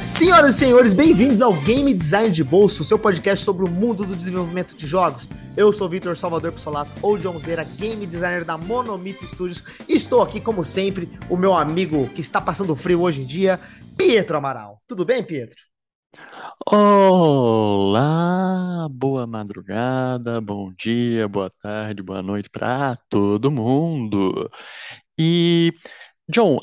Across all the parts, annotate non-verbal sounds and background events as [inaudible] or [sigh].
Senhoras e senhores, bem-vindos ao Game Design de Bolso, seu podcast sobre o mundo do desenvolvimento de jogos. Eu sou Vitor Salvador Pissolato, ou John Zera, Game Designer da Monomito Studios. E estou aqui, como sempre, o meu amigo que está passando frio hoje em dia, Pietro Amaral. Tudo bem, Pietro? Olá, boa madrugada, bom dia, boa tarde, boa noite para todo mundo. E, John,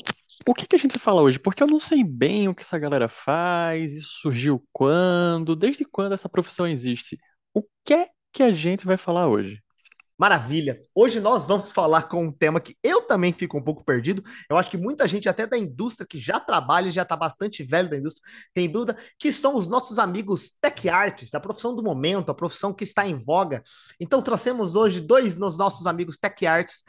o que que a gente vai falar hoje? Porque eu não sei bem o que essa galera faz, isso surgiu quando, desde quando essa profissão existe. O que é que a gente vai falar hoje? Maravilha! Hoje nós vamos [laughs] falar com um tema que eu também fico um pouco perdido. Eu acho que muita gente, até da indústria, que já trabalha, já está bastante velho da indústria, tem dúvida, que são os nossos amigos tech artists, a profissão do momento, a profissão que está em voga. Então, trouxemos hoje dois dos nossos amigos tech artists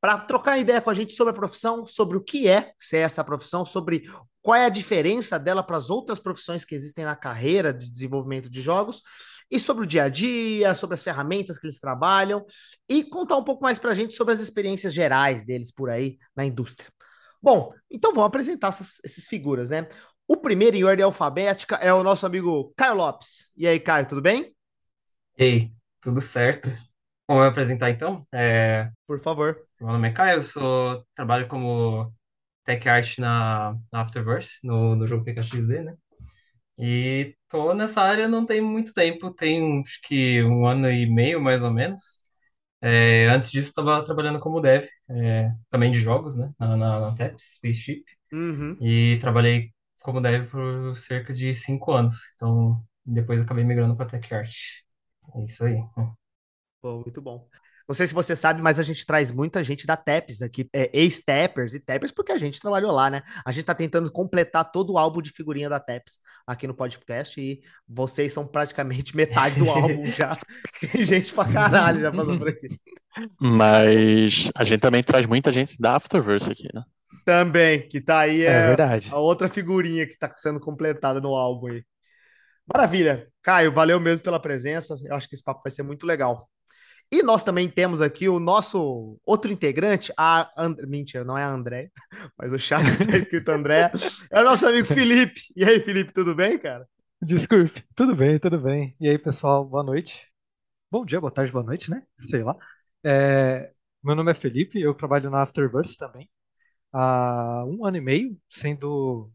para trocar ideia com a gente sobre a profissão, sobre o que é ser essa profissão, sobre qual é a diferença dela para as outras profissões que existem na carreira de desenvolvimento de jogos, e sobre o dia a dia, sobre as ferramentas que eles trabalham, e contar um pouco mais para a gente sobre as experiências gerais deles por aí na indústria. Bom, então vamos apresentar essas, essas figuras, né? O primeiro em ordem alfabética é o nosso amigo Caio Lopes. E aí, Caio, tudo bem? Ei, tudo certo? Vamos apresentar então? É, Por favor. meu nome é Caio, eu sou, trabalho como tech art na, na Afterverse, no, no jogo PKXD, né? E tô nessa área não tem muito tempo, tem acho que um ano e meio mais ou menos. É, antes disso, estava trabalhando como dev, é, também de jogos, né? Na, na, na TEPS, Spaceship. Uhum. E trabalhei como dev por cerca de cinco anos. Então, depois acabei migrando para tech art. É isso aí. Pô, muito bom. Não sei se você sabe, mas a gente traz muita gente da TEPS aqui, é, ex-Tappers e Tappers, porque a gente trabalhou lá, né? A gente tá tentando completar todo o álbum de figurinha da TEPS aqui no podcast e vocês são praticamente [laughs] metade do álbum já. [laughs] Tem gente pra caralho já passou por aqui. Mas a gente também traz muita gente da Afterverse aqui, né? Também, que tá aí É é, verdade. a outra figurinha que tá sendo completada no álbum aí. Maravilha. Caio, valeu mesmo pela presença. Eu acho que esse papo vai ser muito legal. E nós também temos aqui o nosso outro integrante, a And... mentira, não é a André, [laughs] mas o chat tá escrito André, é o nosso amigo Felipe. E aí, Felipe, tudo bem, cara? Desculpe. Tudo bem, tudo bem. E aí, pessoal, boa noite. Bom dia, boa tarde, boa noite, né? Sei lá. É, meu nome é Felipe, eu trabalho na Afterverse também há um ano e meio, sendo,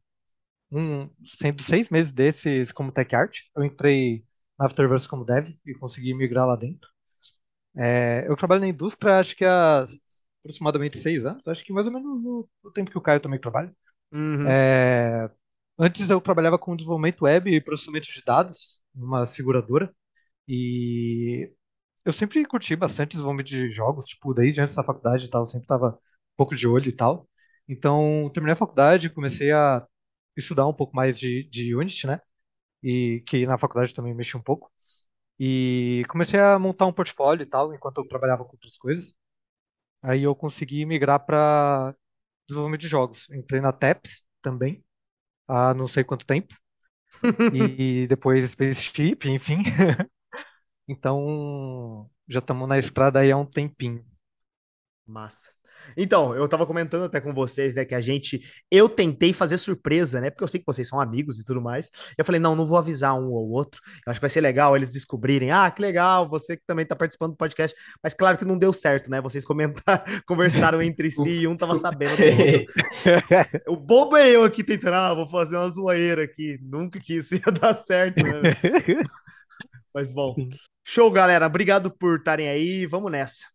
um, sendo seis meses desses como tech art. Eu entrei na Afterverse como dev e consegui migrar lá dentro. É, eu trabalho na indústria acho que há aproximadamente seis anos, acho que mais ou menos o, o tempo que o Caio também trabalha. Uhum. É, antes eu trabalhava com desenvolvimento web e processamento de dados numa seguradora e eu sempre curti bastante desenvolvimento de jogos, tipo, desde antes da faculdade e tal, eu sempre tava um pouco de olho e tal. Então, terminei a faculdade, comecei a estudar um pouco mais de, de Unity, né? E que na faculdade também mexi um pouco. E comecei a montar um portfólio e tal, enquanto eu trabalhava com outras coisas. Aí eu consegui migrar para desenvolvimento de jogos. Entrei na TEPS também, há não sei quanto tempo. [laughs] E depois Spaceship, enfim. [laughs] Então, já estamos na estrada aí há um tempinho. Massa. Então, eu tava comentando até com vocês, né, que a gente, eu tentei fazer surpresa, né, porque eu sei que vocês são amigos e tudo mais. Eu falei, não, não vou avisar um ou outro. Eu acho que vai ser legal eles descobrirem, ah, que legal, você que também tá participando do podcast. Mas claro que não deu certo, né? Vocês comentaram, [laughs] conversaram entre si e um tava sabendo do outro. [laughs] O bobo é eu aqui tentando, ah, vou fazer uma zoeira aqui. Nunca que isso [laughs] ia dar certo, né? Mas bom. Show, galera. Obrigado por estarem aí. Vamos nessa.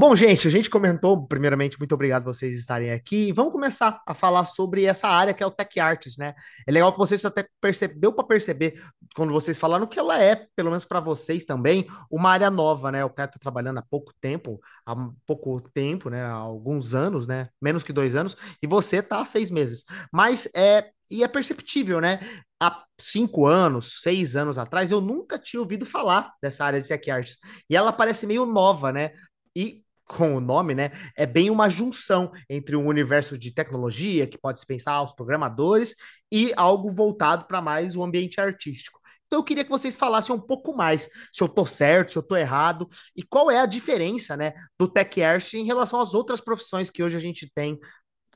Bom, gente, a gente comentou, primeiramente, muito obrigado vocês estarem aqui. Vamos começar a falar sobre essa área que é o Tech Arts, né? É legal que vocês até percebeu para perceber quando vocês falaram que ela é, pelo menos para vocês também, uma área nova, né? O cara está trabalhando há pouco tempo, há pouco tempo, né? Há alguns anos, né? Menos que dois anos, e você tá há seis meses. Mas é e é perceptível, né? Há cinco anos, seis anos atrás, eu nunca tinha ouvido falar dessa área de tech arts. E ela parece meio nova, né? E com o nome, né? É bem uma junção entre um universo de tecnologia, que pode se pensar aos programadores, e algo voltado para mais o ambiente artístico. Então eu queria que vocês falassem um pouco mais se eu tô certo, se eu tô errado, e qual é a diferença, né, do tech art em relação às outras profissões que hoje a gente tem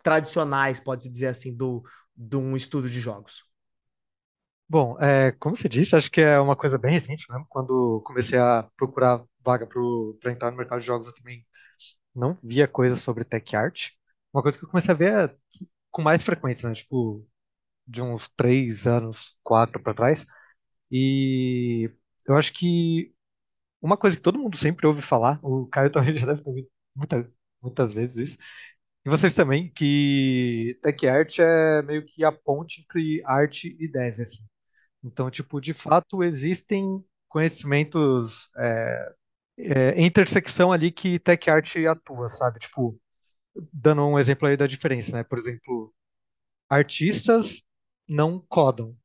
tradicionais, pode-se dizer assim, do, de um estudo de jogos. Bom, é, como você disse, acho que é uma coisa bem recente mesmo. Quando comecei a procurar vaga para entrar no mercado de jogos, eu também não via coisas sobre tech art. Uma coisa que eu comecei a ver é, com mais frequência, né? Tipo, de uns três anos, quatro para trás. E eu acho que uma coisa que todo mundo sempre ouve falar, o Caio também [laughs] já deve ter ouvido muita, muitas vezes isso, e vocês também, que tech art é meio que a ponte entre arte e dev, assim. Então, tipo, de fato, existem conhecimentos, é, é, intersecção ali que tech art atua, sabe? Tipo, dando um exemplo aí da diferença, né? Por exemplo, artistas não codam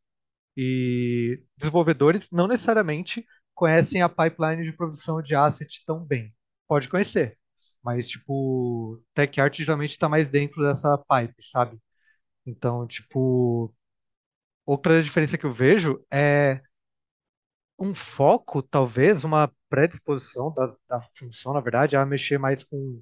e desenvolvedores não necessariamente conhecem a pipeline de produção de asset tão bem. Pode conhecer, mas tipo, tech art geralmente está mais dentro dessa pipe, sabe? Então, tipo, outra diferença que eu vejo é um foco, talvez, uma predisposição da, da função, na verdade, a mexer mais com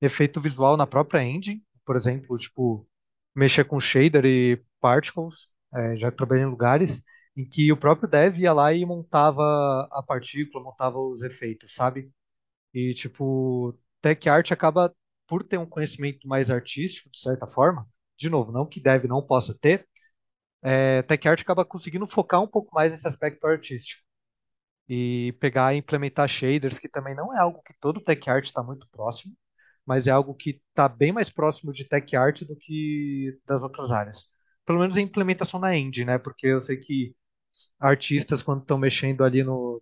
efeito visual na própria engine, por exemplo, tipo, mexer com shader e particles, é, já trabalhei em lugares em que o próprio dev ia lá e montava a partícula, montava os efeitos, sabe? E, tipo, tech art acaba, por ter um conhecimento mais artístico, de certa forma, de novo, não que dev não possa ter, é, tech art acaba conseguindo focar um pouco mais nesse aspecto artístico e pegar e implementar shaders, que também não é algo que todo tech art está muito próximo, mas é algo que está bem mais próximo de tech art do que das outras áreas. Pelo menos a implementação na engine, né? Porque eu sei que artistas, quando estão mexendo ali no,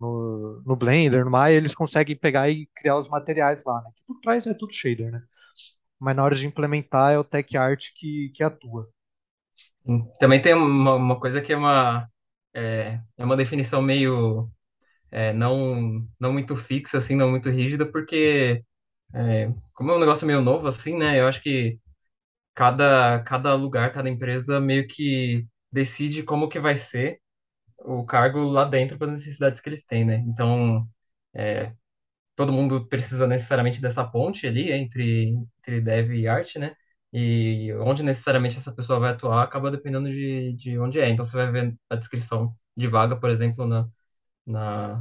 no, no, Blender, no Maya, eles conseguem pegar e criar os materiais lá, né? Que por trás é tudo shader, né? Mas na hora de implementar é o tech art que, que atua. Também tem uma, uma coisa que é uma, é, é uma definição meio é, não, não muito fixa, assim, não muito rígida, porque é, como é um negócio meio novo, assim, né? Eu acho que cada, cada lugar, cada empresa meio que decide como que vai ser o cargo lá dentro para as necessidades que eles têm, né? Então, é, todo mundo precisa necessariamente dessa ponte ali entre, entre dev e arte, né? E onde necessariamente essa pessoa vai atuar acaba dependendo de, de onde é. Então, você vai ver a descrição de vaga, por exemplo, na, na,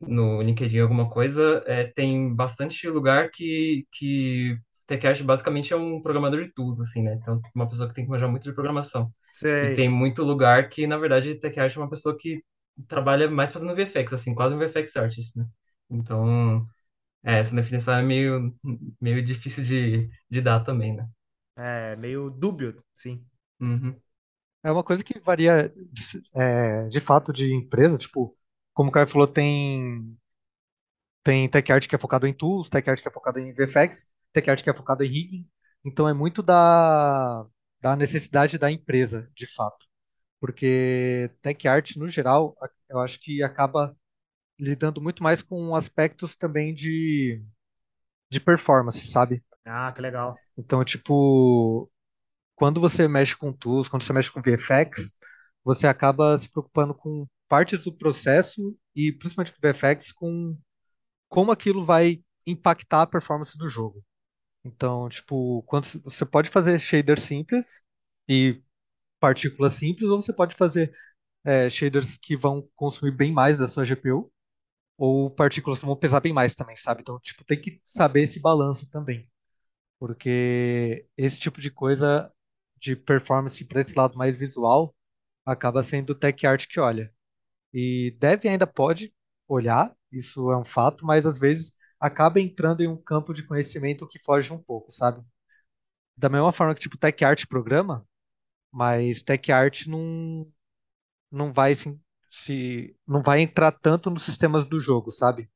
no LinkedIn, alguma coisa, é, tem bastante lugar que, que TechArt basicamente é um programador de tools, assim, né? Então, uma pessoa que tem que manjar muito de programação. Sei. E tem muito lugar que, na verdade, TechArt é uma pessoa que trabalha mais fazendo VFX, assim, quase um VFX artist, né? Então, é, essa definição é meio, meio difícil de, de dar também, né? É, meio dúbio, sim. Uhum. É uma coisa que varia de, é, de fato de empresa, tipo, como o Caio falou, tem tem tech art que é focado em tools, tech art que é focado em VFX, tech art que é focado em rigging. Então é muito da, da necessidade da empresa, de fato. Porque tech art, no geral, eu acho que acaba lidando muito mais com aspectos também de, de performance, sabe? Ah, que legal. Então, tipo, quando você mexe com tools, quando você mexe com VFX, você acaba se preocupando com partes do processo e principalmente com VFX com como aquilo vai impactar a performance do jogo. Então, tipo, quando você pode fazer shader simples e partículas simples, ou você pode fazer é, shaders que vão consumir bem mais da sua GPU, ou partículas que vão pesar bem mais também, sabe? Então, tipo, tem que saber esse balanço também. Porque esse tipo de coisa de performance para esse lado mais visual acaba sendo o tech art que olha. E deve ainda pode olhar, isso é um fato, mas às vezes acaba entrando em um campo de conhecimento que foge um pouco, sabe? Da mesma forma que tipo tech art programa, mas tech art não não vai se, se não vai entrar tanto nos sistemas do jogo, sabe?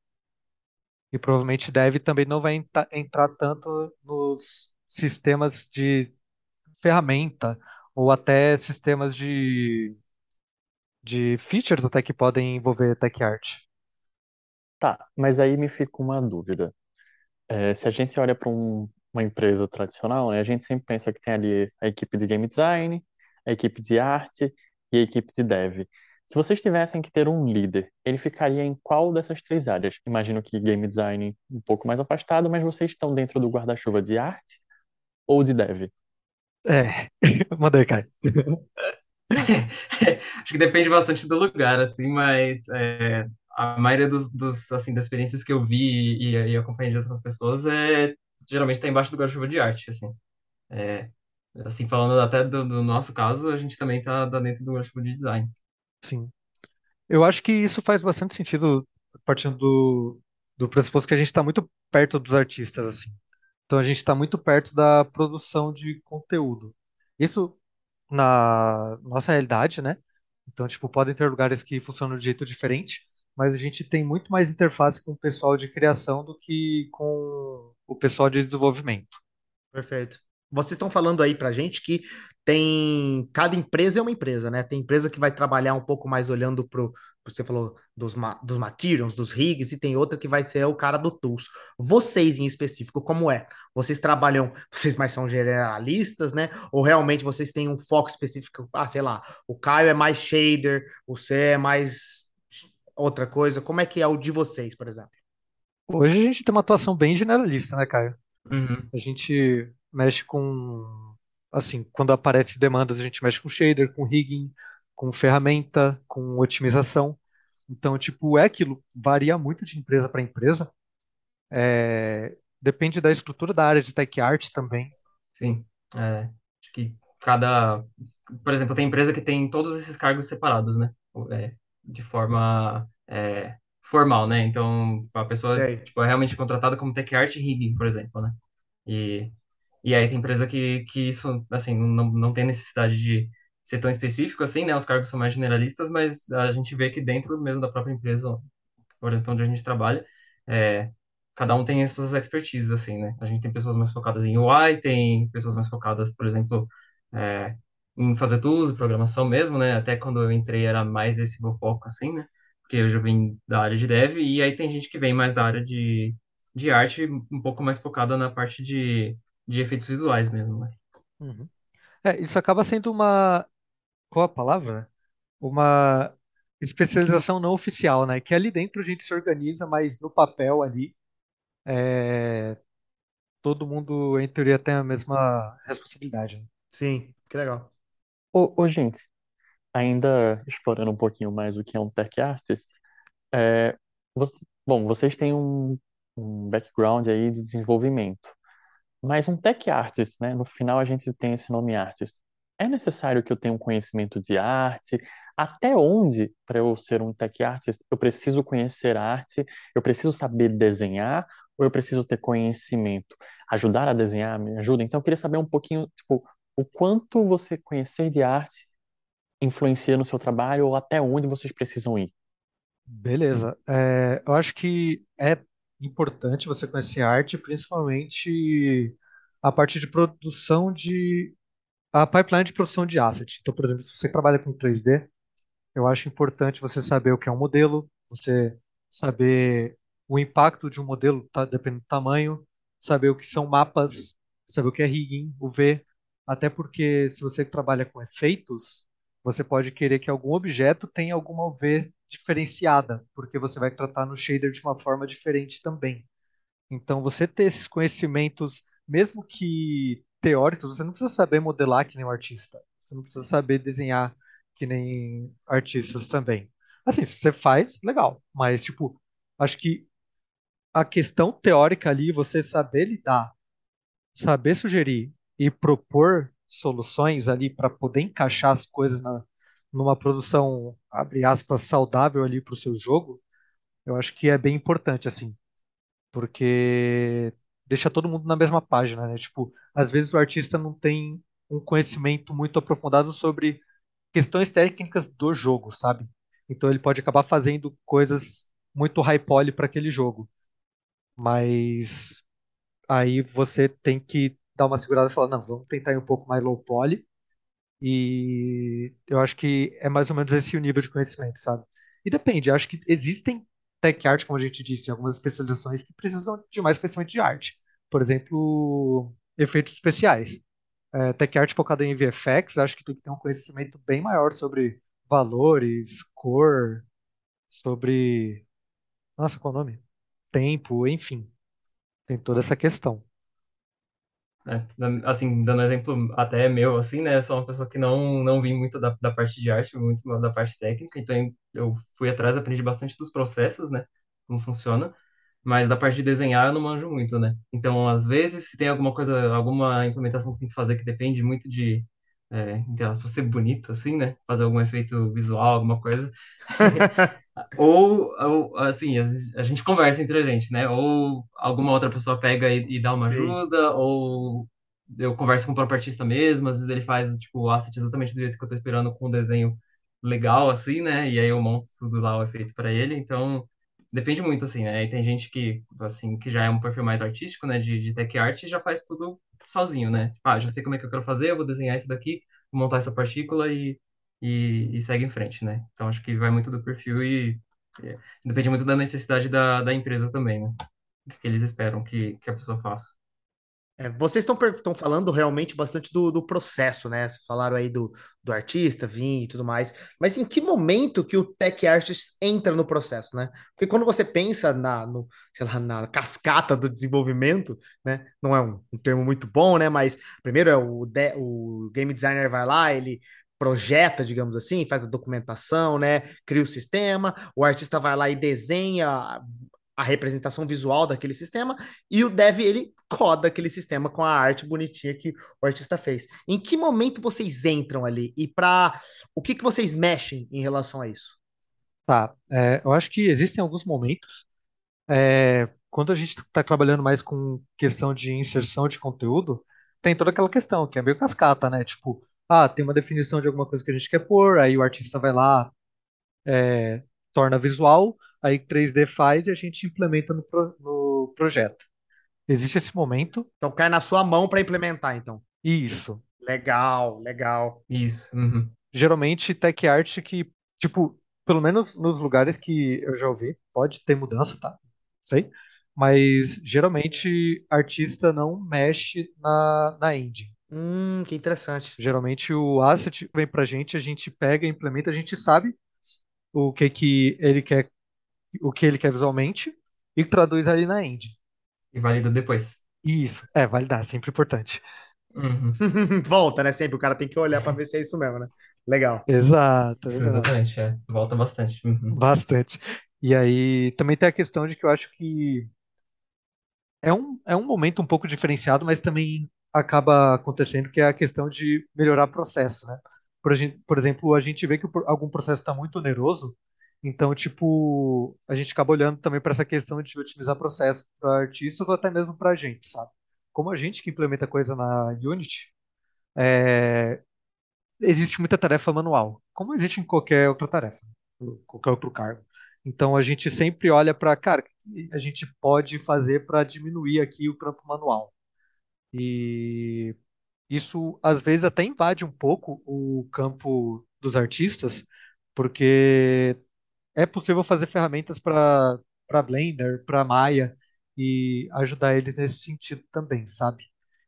E provavelmente deve também não vai entrar tanto nos sistemas de ferramenta ou até sistemas de de features até que podem envolver tech art. Tá, mas aí me fica uma dúvida. É, se a gente olha para um- uma empresa tradicional, né, a gente sempre pensa que tem ali a equipe de game design, a equipe de arte e a equipe de dev. Se vocês tivessem que ter um líder, ele ficaria em qual dessas três áreas? Imagino que game design um pouco mais afastado, mas vocês estão dentro do guarda-chuva de arte ou de dev? É, [laughs] manda aí, Caio. [laughs] Acho que depende bastante do lugar, assim, mas é, a maioria dos, dos, assim, das experiências que eu vi e, e acompanhei de outras pessoas é geralmente está embaixo do guarda-chuva de arte, assim. É, assim, falando até do, do nosso caso, a gente também está dentro do guarda-chuva de design. Sim. Eu acho que isso faz bastante sentido partindo do, do pressuposto que a gente está muito perto dos artistas, assim. Então a gente está muito perto da produção de conteúdo. Isso na nossa realidade, né? Então, tipo, podem ter lugares que funcionam de jeito diferente, mas a gente tem muito mais interface com o pessoal de criação do que com o pessoal de desenvolvimento. Perfeito. Vocês estão falando aí pra gente que tem. Cada empresa é uma empresa, né? Tem empresa que vai trabalhar um pouco mais olhando pro. Você falou dos, ma- dos materials, dos rigs, e tem outra que vai ser o cara do tools. Vocês em específico, como é? Vocês trabalham. [laughs] Vocês mais são generalistas, né? Ou realmente vocês têm um foco específico? Ah, sei lá, o Caio é mais shader, você é mais outra coisa. Como é que é o de vocês, por exemplo? Hoje a gente tem uma atuação bem generalista, né, Caio? Uhum. A gente mexe com, assim, quando aparece demandas, a gente mexe com shader, com rigging, com ferramenta, com otimização. Então, tipo, é aquilo, varia muito de empresa para empresa. É, depende da estrutura da área de tech art também. Sim. É, acho que cada. Por exemplo, tem empresa que tem todos esses cargos separados, né? É, de forma é, formal, né? Então, a pessoa tipo, é realmente contratada como tech art rigging, por exemplo, né? E, e aí tem empresa que, que isso, assim, não, não tem necessidade de ser tão específico assim, né? Os cargos são mais generalistas, mas a gente vê que dentro mesmo da própria empresa, por exemplo, onde a gente trabalha, é, cada um tem as suas expertises, assim, né? A gente tem pessoas mais focadas em UI, tem pessoas mais focadas, por exemplo, é, em fazer tudo, programação mesmo, né? Até quando eu entrei era mais esse meu foco, assim, né? Porque eu já vim da área de dev, e aí tem gente que vem mais da área de, de arte, um pouco mais focada na parte de, de efeitos visuais mesmo, né? Uhum. É, isso acaba sendo uma, qual a palavra? Uma especialização não oficial, né? Que ali dentro a gente se organiza, mas no papel ali, é, todo mundo, em teoria, tem a mesma responsabilidade. né? Sim, que legal. Ô, ô, gente, ainda explorando um pouquinho mais o que é um tech artist, é, bom, vocês têm um, um background aí de desenvolvimento, mas um tech artist, né? No final a gente tem esse nome artist. É necessário que eu tenha um conhecimento de arte? Até onde, para eu ser um tech artist, eu preciso conhecer arte? Eu preciso saber desenhar? Ou eu preciso ter conhecimento? Ajudar a desenhar me ajuda? Então eu queria saber um pouquinho, tipo, o quanto você conhecer de arte influencia no seu trabalho ou até onde vocês precisam ir. Beleza. É, eu acho que é importante você conhecer arte, principalmente a parte de produção de a pipeline de produção de asset. Então, por exemplo, se você trabalha com 3D, eu acho importante você saber o que é um modelo, você saber o impacto de um modelo, tá, dependendo do tamanho, saber o que são mapas, saber o que é rigging, UV, até porque se você trabalha com efeitos, você pode querer que algum objeto tenha alguma UV diferenciada, porque você vai tratar no shader de uma forma diferente também. Então, você ter esses conhecimentos, mesmo que teóricos, você não precisa saber modelar que nem um artista. Você não precisa saber desenhar que nem artistas também. Assim, se você faz, legal. Mas, tipo, acho que a questão teórica ali, você saber lidar, saber sugerir e propor soluções ali para poder encaixar as coisas na, numa produção, abre aspas, saudável ali para o seu jogo, eu acho que é bem importante, assim porque deixa todo mundo na mesma página, né? Tipo, às vezes o artista não tem um conhecimento muito aprofundado sobre questões técnicas do jogo, sabe? Então ele pode acabar fazendo coisas muito high poly para aquele jogo, mas aí você tem que dar uma segurada e falar, não, vamos tentar ir um pouco mais low poly, e eu acho que é mais ou menos esse o nível de conhecimento, sabe? E depende, acho que existem tech art, como a gente disse, algumas especializações que precisam de mais conhecimento de arte. Por exemplo, efeitos especiais. É, tech art focada em VFX, acho que tem que ter um conhecimento bem maior sobre valores, cor, sobre. Nossa, qual é o nome? Tempo, enfim. Tem toda essa questão. É, da- assim, dando exemplo até meu, assim, né? Sou uma pessoa que não, não vim muito da, da parte de arte, muito da parte técnica, então eu fui atrás, aprendi bastante dos processos, né? Como funciona, mas da parte de desenhar eu não manjo muito, né? Então, às vezes, se tem alguma coisa, alguma implementação que tem que fazer que depende muito de, é, entre aspas, ser bonito, assim, né? Fazer algum efeito visual, alguma coisa. [laughs] Ou, ou, assim, a, gente conversa entre a gente, né? Ou alguma outra pessoa pega e, e dá uma Sim. ajuda, ou eu converso com o próprio artista mesmo, às vezes ele faz, tipo, o asset exatamente do jeito que eu tô esperando, com um desenho legal, assim, né? E aí eu monto tudo lá, o efeito para ele, então depende muito, assim, né? E tem gente que, assim, que já é um perfil mais artístico, né, de, de tech art, e já faz tudo sozinho, né? Tipo, ah, já sei como é que eu quero fazer, eu vou desenhar isso daqui, vou montar essa partícula e, e, e segue em frente, né? Então acho que vai muito do perfil e, e depende muito da necessidade da, da empresa também, né? O que que eles esperam que, que a pessoa faça. É, vocês estão estão falando realmente bastante do, do processo, né? Vocês falaram aí do, do artista, vir e tudo mais. Mas em que momento que o tech artist entra no processo, né? Porque quando você pensa na, no, sei lá, na cascata do desenvolvimento, né? Não é um, um termo muito bom, né? Mas primeiro é o, de- o game designer vai lá, ele projeta, digamos assim, faz a documentação, né? Cria o sistema, o artista vai lá e desenha a representação visual daquele sistema e o dev ele coda aquele sistema com a arte bonitinha que o artista fez. Em que momento vocês entram ali e para o que que vocês mexem em relação a isso? Tá, é, eu acho que existem alguns momentos, é, quando a gente está trabalhando mais com questão de inserção de conteúdo, tem toda aquela questão que é meio cascata, né? Tipo, ah, tem uma definição de alguma coisa que a gente quer pôr, aí o artista vai lá, é, torna visual, aí 3D faz e a gente implementa no, pro- no projeto. Existe esse momento, Então cai na sua mão para implementar, então. isso. Legal, legal. Isso. uhum. Geralmente, tech art que, tipo, pelo menos nos lugares que eu já ouvi, pode ter mudança, tá? Sei. Mas geralmente artista não mexe na, na engine. Hum, que interessante. Geralmente o asset vem pra gente, a gente pega, implementa, a gente sabe o que que ele quer, o que ele quer visualmente e traduz ali na engine. E valida depois. Isso, é, validar, sempre importante. Uhum. [laughs] Volta, né? Sempre o cara tem que olhar para ver se é isso mesmo, né? Legal. Exato, exato. exatamente, é. Volta bastante. Uhum. Bastante. E aí também tem a questão de que eu acho que é um, é um momento um pouco diferenciado, mas também acaba acontecendo que é a questão de melhorar processo, né? Por, gente, por exemplo, a gente vê que algum processo está muito oneroso, então, tipo, a gente acaba olhando também para essa questão de otimizar processo para artista ou até mesmo para a gente, sabe? Como a gente que implementa coisa na Unity, é, existe muita tarefa manual, como existe em qualquer outra tarefa, qualquer outro cargo. Então a gente sempre olha para, cara, o que a gente pode fazer para diminuir aqui o campo manual. E isso às vezes até invade um pouco o campo dos artistas, porque é possível fazer ferramentas para para Blender, para Maya e ajudar eles nesse sentido também, sabe?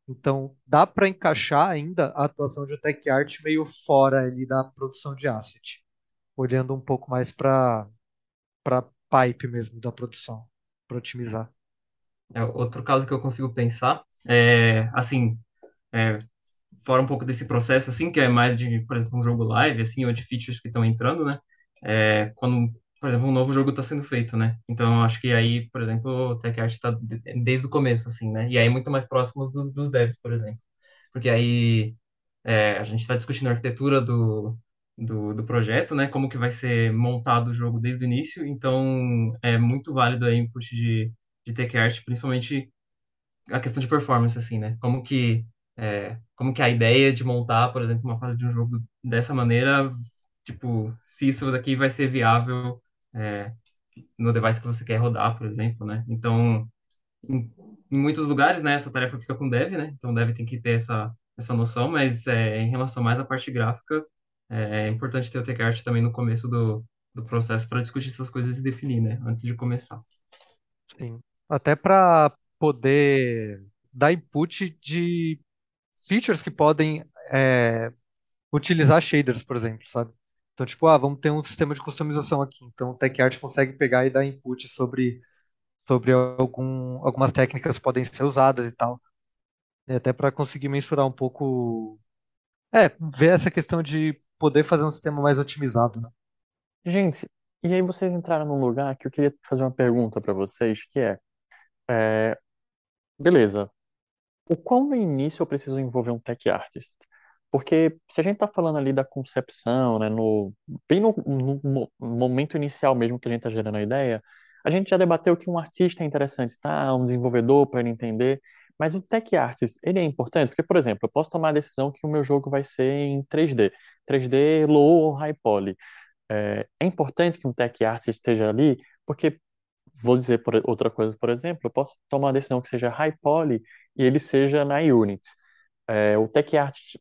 Então, dá para encaixar ainda a atuação de tech art meio fora ali da produção de asset, olhando um pouco mais para para pipe mesmo da produção, para otimizar. É, outro caso que eu consigo pensar é, assim, é, fora um pouco desse processo, assim, que é mais de, por exemplo, um jogo live, assim, ou de features que estão entrando, né? É, quando, por exemplo, um novo jogo está sendo feito, né? Então, acho que aí, por exemplo, o Tech Art está desde o começo, assim, né? E aí muito mais próximos dos, dos devs, por exemplo. Porque aí é, a gente está discutindo a arquitetura do, do, do projeto, né? Como que vai ser montado o jogo desde o início. Então, é muito válido aí input de, de Tech Art, principalmente a questão de performance, assim, né? Como que, é, como que a ideia de montar, por exemplo, uma fase de um jogo dessa maneira, tipo, se isso daqui vai ser viável, é, no device que você quer rodar, por exemplo, né? Então, em, em muitos lugares, né, essa tarefa fica com o dev, né? Então, o dev tem que ter essa, essa noção, mas é, em relação mais à parte gráfica, é, importante ter o TechArt também no começo do, do processo para discutir essas coisas e definir, né? Antes de começar. Sim. Até para poder dar input de features que podem é, utilizar shaders, por exemplo, sabe? Então, tipo, ah, vamos ter um sistema de customização aqui. Então, o TechArt consegue pegar e dar input sobre, sobre algum, algumas técnicas que podem ser usadas e tal. E até para conseguir mensurar um pouco. É, ver essa questão de poder fazer um sistema mais otimizado, né? Gente, e aí vocês entraram num lugar que eu queria fazer uma pergunta para vocês, que é, é, beleza, o quão no início eu preciso envolver um tech artist? Porque se a gente está falando ali da concepção, né, no, bem no, no momento inicial mesmo que a gente está gerando a ideia, a gente já debateu que um artista é interessante, tá? Um desenvolvedor para ele entender, mas o tech artist, ele é importante? Porque, por exemplo, eu posso tomar a decisão que o meu jogo vai ser em 3D, 3D low ou high poly. É, é importante que um tech artist esteja ali, porque, vou dizer por outra coisa, por exemplo, eu posso tomar uma decisão que seja high poly e ele seja na Unity. É, o tech artist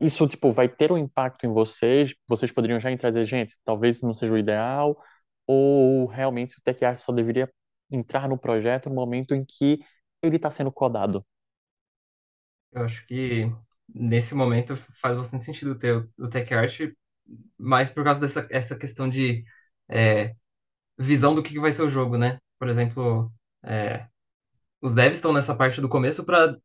isso, tipo, vai ter um impacto em vocês? Vocês poderiam já entrar e dizer, gente, talvez não seja o ideal, ou realmente o Tech Art só deveria entrar no projeto no momento em que ele está sendo codado? Eu acho que nesse momento faz bastante sentido ter o, Tech Art, mas por causa dessa essa questão de é, visão do que vai ser o jogo, né? Por exemplo, é, os devs estão nessa parte do começo para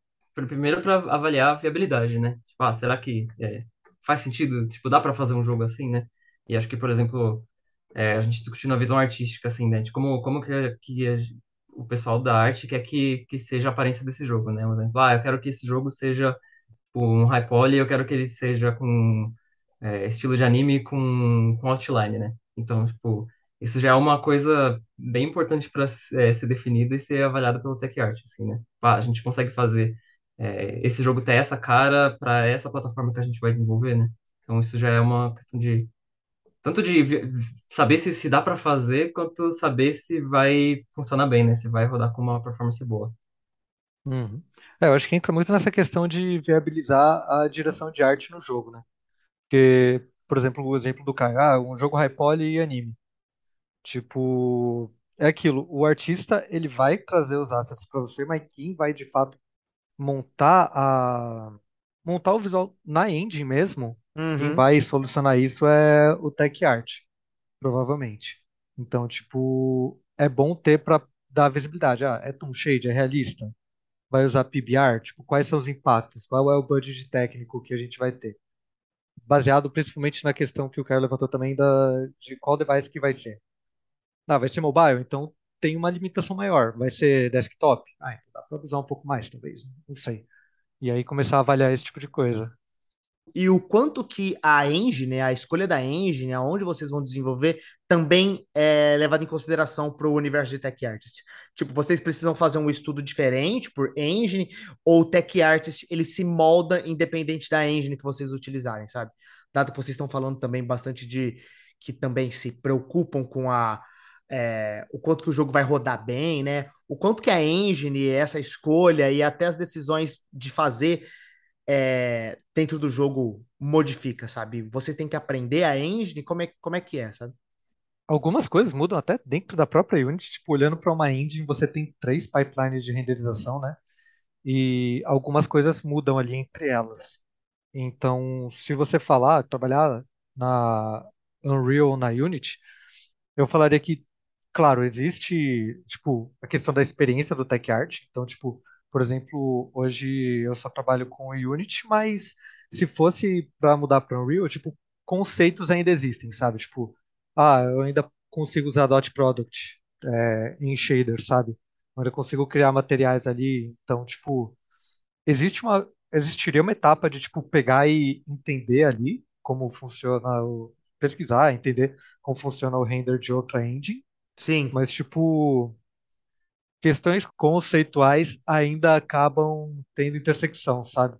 primeiro para avaliar a viabilidade, né? Tipo, ah, será que é, faz sentido? Tipo, dá para fazer um jogo assim, né? E acho que, por exemplo, é, a gente discutindo a visão artística, assim, né? De como, como que, que a- o pessoal da arte quer que, que seja a aparência desse jogo, né? Um exemplo, ah, eu quero que esse jogo seja tipo, um high poly, eu quero que ele seja com é, estilo de anime com, com outline, né? Então, tipo, isso já é uma coisa bem importante para ser definida e ser avaliada pelo Tech Art, assim, né? A gente consegue fazer é, esse jogo ter essa cara para essa plataforma que a gente vai desenvolver, né? Então, isso já é uma questão de tanto de saber se, se dá para fazer, quanto saber se vai funcionar bem, né? Se vai rodar com uma performance boa. Uhum. É, eu acho que entra muito nessa questão de viabilizar a direção de arte no jogo, né? Porque, por exemplo, o exemplo do Caio, ah, um jogo high poly e anime. Tipo, é aquilo, o artista, ele vai trazer os assets para você, mas quem vai de fato montar a montar o visual na engine mesmo, quem Uhum. vai solucionar isso é o tech art, provavelmente. Então, tipo, é bom ter para dar visibilidade. Ah, é toon shade, é realista. Vai usar PBR, tipo, quais são os impactos? Qual é o budget técnico que a gente vai ter? Baseado principalmente na questão que o Caio levantou também da, de qual device que vai ser. Ah, vai ser mobile, então tem uma limitação maior. Vai ser desktop? Ah, então dá para usar um pouco mais, talvez. Não sei. E aí começar a avaliar esse tipo de coisa. E o quanto que a engine, né, a escolha da engine, aonde vocês vão desenvolver, também é levado em consideração para o universo de Tech Artist. Tipo, vocês precisam fazer um estudo diferente por engine, ou o Tech Artist ele se molda independente da engine que vocês utilizarem, sabe? Dado que vocês estão falando também bastante de que também se preocupam com a é, o quanto que o jogo vai rodar bem, né? O quanto que a engine, essa escolha e até as decisões de fazer é, dentro do jogo modifica, sabe? Você tem que aprender a engine, como é, como é que é, sabe? Algumas coisas mudam até dentro da própria Unity. Tipo, olhando para uma engine, você tem três pipelines de renderização, né? E algumas coisas mudam ali entre elas. Então, se você falar, trabalhar na Unreal ou na Unity, eu falaria que, claro, existe, tipo, a questão da experiência do Tech Art. Então, tipo, por exemplo, hoje eu só trabalho com Unity, mas se fosse para mudar para Unreal, tipo, conceitos ainda existem, sabe? Tipo, ah, eu ainda consigo usar Dot Product é, em shader, sabe? Eu ainda consigo criar materiais ali. Então, tipo, existe uma, existiria uma etapa de, tipo, pegar e entender ali como funciona o, pesquisar, entender como funciona o render de outra engine, Sim. mas, tipo, questões conceituais ainda acabam tendo intersecção, sabe?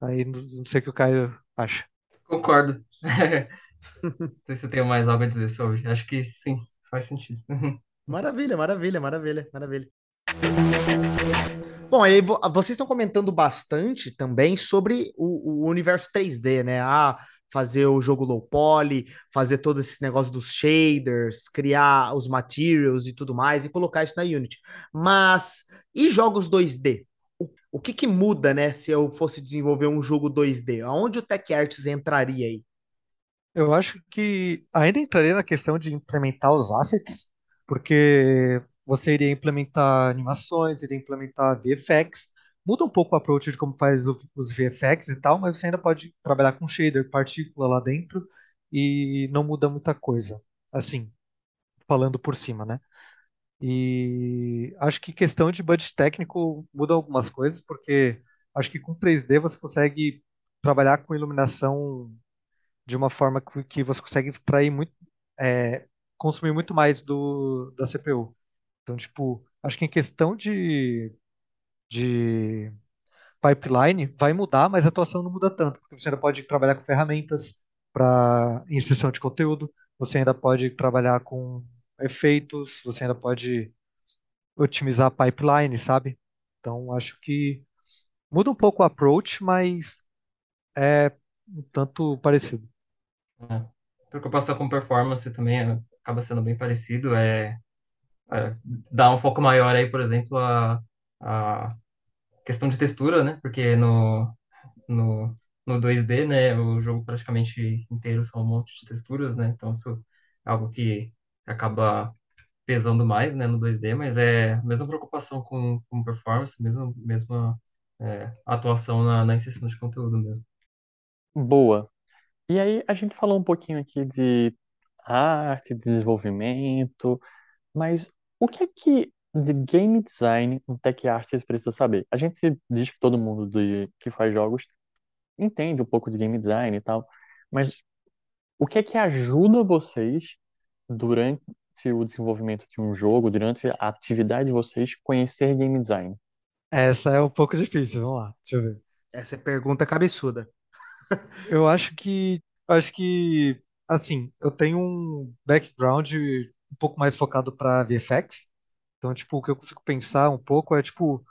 Aí não sei o que o Caio acha. Concordo. [laughs] Não sei se eu tenho mais algo a dizer sobre. Acho que sim, faz sentido. Maravilha, maravilha, maravilha, maravilha. Bom, aí vo- vocês estão comentando bastante também sobre o, o universo 3D, né? Ah, fazer o jogo low poly, fazer todo esse negócio dos shaders, criar os materials e tudo mais e colocar isso na Unity. Mas e jogos 2D? O, o que que muda, né, se eu fosse desenvolver um jogo 2D? Aonde o TechArts entraria aí? Eu acho que ainda entraria na questão de implementar os assets, porque você iria implementar animações, iria implementar VFX. Muda um pouco o approach de como faz o- os VFX e tal, mas você ainda pode trabalhar com shader, partícula lá dentro e não muda muita coisa. Assim, falando por cima, né? E acho que questão de budget técnico muda algumas coisas, porque acho que com 3D você consegue trabalhar com iluminação de uma forma que, você consegue extrair muito, é, consumir muito mais do, da CPU. Então, tipo, acho que em questão de, de pipeline vai mudar, mas a atuação não muda tanto, porque você ainda pode trabalhar com ferramentas para inserção de conteúdo, você ainda pode trabalhar com efeitos, você ainda pode otimizar a pipeline, sabe? Então, acho que muda um pouco o approach, mas é um tanto parecido. É. Preocupação com performance também é- acaba sendo bem parecido. É, é, um foco maior aí, por exemplo, a, a questão de textura, né? Porque no, no, no 2D, né, o jogo praticamente inteiro são um monte de texturas, né? Então isso é algo que acaba pesando mais, né, no 2D, mas é a mesma preocupação com, com performance, mesmo, mesma é, atuação na, na inserção de conteúdo mesmo. Boa. E aí, a gente falou um pouquinho aqui de arte, desenvolvimento, mas o que é que de game design um tech artist precisa saber? A gente diz que todo mundo de- que faz jogos entende um pouco de game design e tal, mas o que é que ajuda vocês durante o desenvolvimento de um jogo, durante a atividade de vocês, conhecer game design? Essa é um pouco difícil, vamos lá, deixa eu ver. Essa é pergunta cabeçuda. [laughs] Eu acho que, acho que, assim, eu tenho um background um pouco mais focado para VFX, então, tipo, o que eu consigo pensar um pouco é, tipo,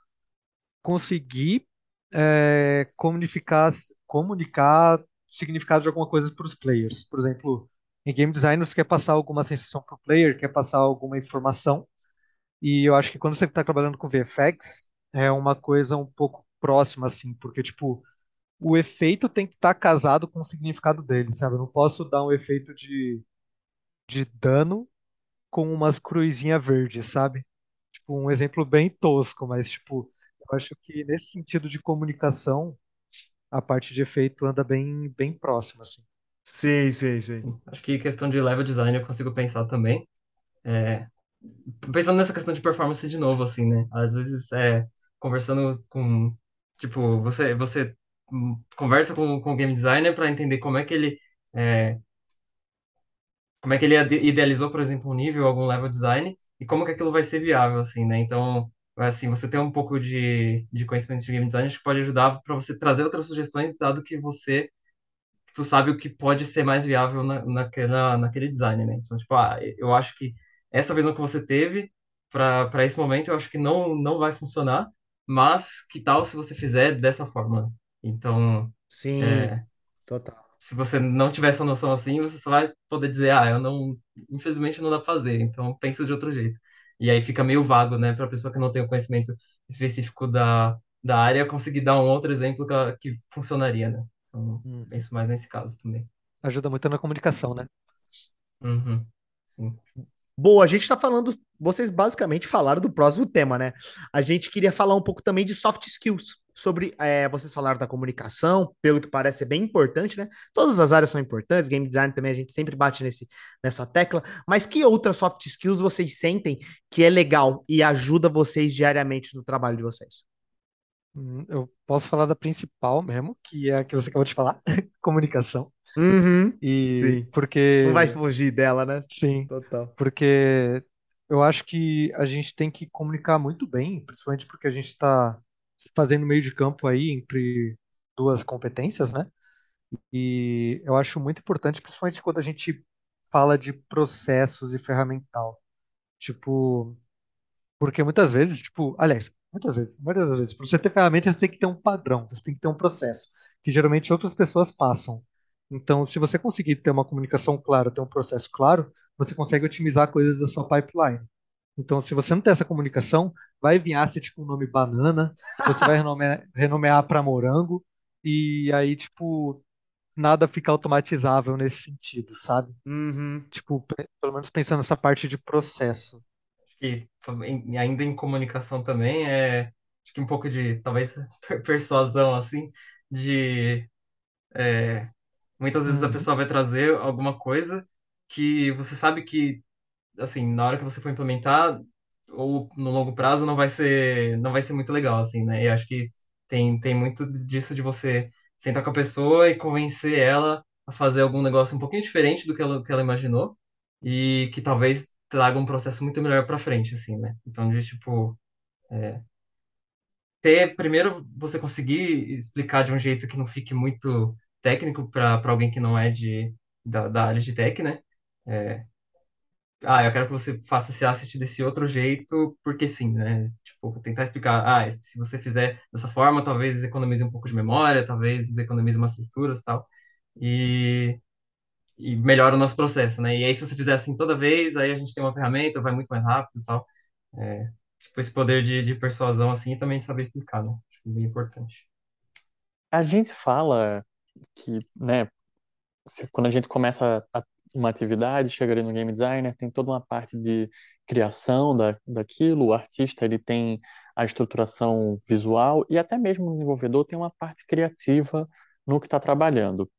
conseguir é, comunicar, comunicar significado de alguma coisa para os players. Por exemplo, em game design você quer passar alguma sensação para o player, quer passar alguma informação, e eu acho que quando você está trabalhando com VFX, é uma coisa um pouco próxima, assim, porque, tipo, o efeito tem que estar casado com o significado dele, sabe? Eu não posso dar um efeito de, de dano com umas cruzinhas verdes, sabe? Tipo, um exemplo bem tosco, mas, tipo, eu acho que nesse sentido de comunicação, a parte de efeito anda bem, bem próxima, assim. Sim, sim, sim. Acho que questão de level design eu consigo pensar também. É, pensando nessa questão de performance de novo, assim, né? Às vezes, é, conversando com, tipo, você, você conversa com, com o game designer para entender como é que ele, é, como é que ele ide- idealizou, por exemplo, um nível, algum level design, e como que aquilo vai ser viável, assim, né? Então, assim, você ter um pouco de, de conhecimento de game design, acho que pode ajudar para você trazer outras sugestões, dado que você tu sabe o que pode ser mais viável na, naquela, naquele design, né? Então, tipo, ah, eu acho que essa visão que você teve para para esse momento, eu acho que não não vai funcionar, mas que tal se você fizer dessa forma? Então, Sim, é, total. Se você não tiver essa noção assim, você só vai poder dizer, ah, eu não, infelizmente não dá pra fazer, então pensa de outro jeito. E aí fica meio vago, né, para pessoa que não tem o conhecimento específico da, da área conseguir dar um outro exemplo que, que funcionaria, né? Então, Hum. penso mais nesse caso também. Ajuda muito na comunicação, né? Uhum, sim. Boa, a gente está falando, vocês basicamente falaram do próximo tema, né? A gente queria falar um pouco também de soft skills, sobre, é, vocês falaram da comunicação, pelo que parece é bem importante, né? Todas as áreas são importantes, game design também a gente sempre bate nesse, nessa tecla, mas que outras soft skills vocês sentem que é legal e ajuda vocês diariamente no trabalho de vocês? Hum, Eu posso falar da principal mesmo, que é a que você acabou de falar, [laughs] comunicação. Uhum, E sim. Não vai porque, fugir dela, né? sim, Total. porque eu acho que a gente tem que comunicar muito bem, principalmente porque a gente está fazendo meio de campo aí entre duas competências, né? E eu acho muito importante, principalmente quando a gente fala de processos e ferramental. Tipo, Porque muitas vezes, tipo, aliás, muitas vezes, muitas das vezes, para você ter ferramentas, você tem que ter um padrão, você tem que ter um processo, que geralmente outras pessoas passam. Então, se você conseguir ter uma comunicação clara, ter um processo claro, você consegue otimizar coisas da sua pipeline. Então, se você não tem essa comunicação, vai vir asset tipo um nome banana, você vai renomear, renomear para morango, e aí, tipo, nada fica automatizável nesse sentido, sabe? Uhum. Tipo, pe- pelo menos pensando nessa parte de processo. E em- ainda em comunicação também é acho que um pouco de talvez [laughs] per- persuasão assim de é, muitas vezes a Uhum. pessoa vai trazer alguma coisa que você sabe que assim na hora que você for implementar ou no longo prazo não vai ser não vai ser muito legal assim né? E acho que tem tem muito disso de você sentar com a pessoa e convencer ela a fazer algum negócio um pouquinho diferente do que ela, que ela imaginou e que talvez traga um processo muito melhor para frente assim né? Então de tipo ter primeiro você conseguir explicar de um jeito que não fique muito técnico para alguém que não é de da, da área de tech né? É, ah, eu quero que você faça esse asset desse outro jeito, porque sim, né? Tipo, tentar explicar, ah, se você fizer dessa forma, talvez economize um pouco de memória, talvez economize umas texturas e tal, e, e melhora o nosso processo, né? E aí, se você fizer assim toda vez, aí a gente tem uma ferramenta, vai muito mais rápido e tal. É, tipo, esse poder de, de persuasão, assim, também de saber explicar, né? Acho que é bem importante. A gente fala que, né, quando a gente começa a- uma atividade, chega ali no game designer, tem toda uma parte de criação da, daquilo, o artista ele tem a estruturação visual e até mesmo o desenvolvedor tem uma parte criativa no que está trabalhando.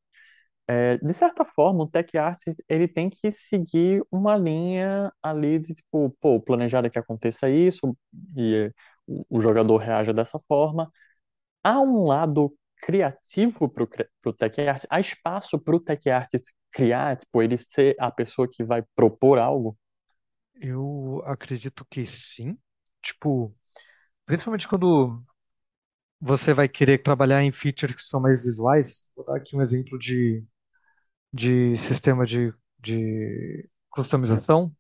É, de certa forma, o tech artist ele tem que seguir uma linha ali de tipo, pô, planejado é que aconteça isso e o jogador reaja dessa forma. Há um lado criativo para o tech artist? Há espaço para o tech artist criar, tipo, ele ser a pessoa que vai propor algo? Eu acredito que sim. Tipo, principalmente quando você vai querer trabalhar em features que são mais visuais. Vou dar aqui um exemplo de, de sistema de, de customização.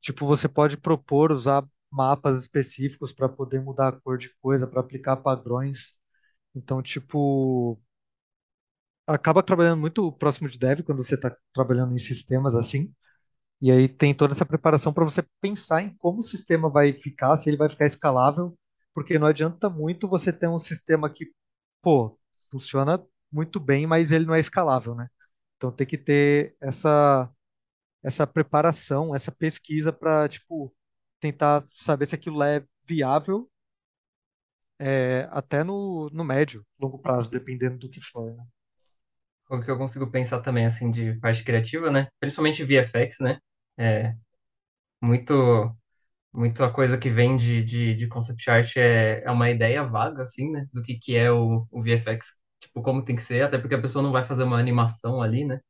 Tipo, você pode propor usar mapas específicos para poder mudar a cor de coisa, para aplicar padrões. Então, tipo, acaba trabalhando muito próximo de dev quando você está trabalhando em sistemas assim. E aí tem toda essa preparação para você pensar em como o sistema vai ficar, se ele vai ficar escalável, porque não adianta muito você ter um sistema que, pô, funciona muito bem, mas ele não é escalável, né? Então tem que ter essa essa preparação, essa pesquisa para, tipo, tentar saber se aquilo é viável é, até no, no médio, longo prazo, dependendo do que for, né? O que eu consigo pensar também, assim, de parte criativa, né? Principalmente VFX, né? É muito Muito a coisa que vem de, de, de concept art é, é uma ideia vaga, assim, né? Do que, que é o, o VFX, tipo, como tem que ser, até porque a pessoa não vai fazer uma animação ali, né?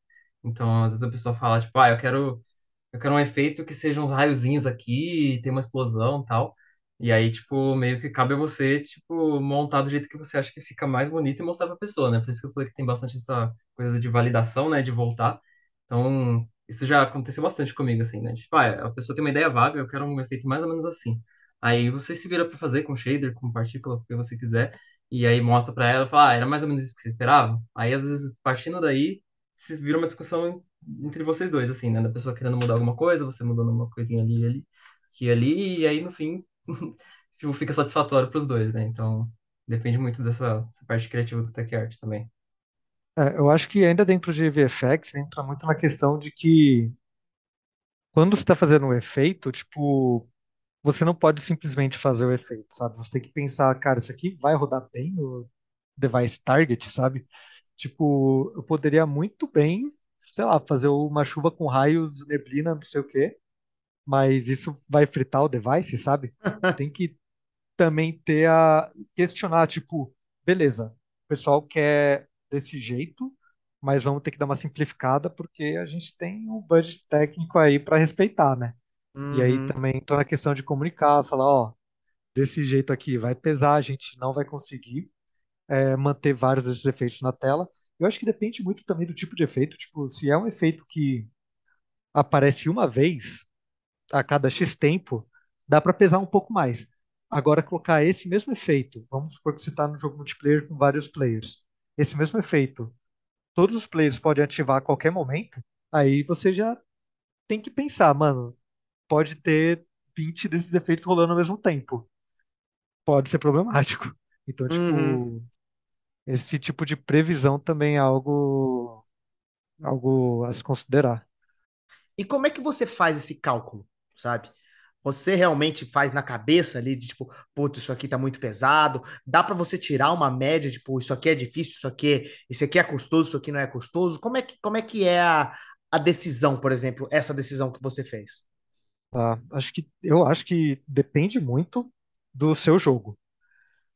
Então, às vezes a pessoa fala, tipo, ah, eu quero, eu quero um efeito que sejam uns raiozinhos aqui, tem uma explosão tal. E aí, tipo, meio que cabe a você, tipo, montar do jeito que você acha que fica mais bonito e mostrar pra pessoa, né? Por isso que eu falei que tem bastante essa coisa de validação, né? De voltar. Então, isso já aconteceu bastante comigo, assim, né? Tipo, ah, a pessoa tem uma ideia vaga, eu quero um efeito mais ou menos assim. Aí você se vira pra fazer com shader, com partícula, o que você quiser, e aí mostra pra ela, fala, ah, era mais ou menos isso que você esperava? Aí, às vezes, partindo daí, se vira uma discussão entre vocês dois, assim, né? Da pessoa querendo mudar alguma coisa, você mudando uma coisinha ali, ali, aqui ali, e aí, no fim, [laughs] fica satisfatório pros dois, né? Então, depende muito dessa, dessa parte criativa do tech art também. É, eu acho que ainda dentro de VFX entra muito na questão de que quando você está fazendo um efeito, tipo, você não pode simplesmente fazer o efeito, sabe? Você tem que pensar, cara, isso aqui vai rodar bem no device target, sabe? Tipo, eu poderia muito bem, sei lá, fazer uma chuva com raios, neblina, não sei o quê, mas isso vai fritar o device, sabe? [laughs] Tem que também ter a questionar, tipo, beleza, o pessoal quer desse jeito, mas vamos ter que dar uma simplificada porque a gente tem um budget técnico aí para respeitar, né? E aí Uhum. também entra na questão de comunicar, falar, ó, desse jeito aqui vai pesar, a gente não vai conseguir é, manter vários desses efeitos na tela. Eu acho que depende muito também do tipo de efeito, tipo, se é um efeito que aparece uma vez a cada X tempo, dá para pesar um pouco mais. Agora, colocar esse mesmo efeito, vamos supor que você está no jogo multiplayer com vários players. Esse mesmo efeito, todos os players podem ativar a qualquer momento, aí você já tem que pensar, mano, pode ter 20 desses efeitos rolando ao mesmo tempo. Pode ser problemático. [laughs] Então, Uhum. tipo, esse tipo de previsão também é algo, algo a se considerar. E como é que você faz esse cálculo, sabe? Você realmente faz na cabeça ali de tipo, putz, isso aqui tá muito pesado. Dá pra você tirar uma média, tipo, isso aqui é difícil, isso aqui, é- isso aqui é custoso, isso aqui não é custoso. Como é que, como é que é a, a decisão, por exemplo, essa decisão que você fez? Tá? Acho que, eu acho que depende muito do seu jogo.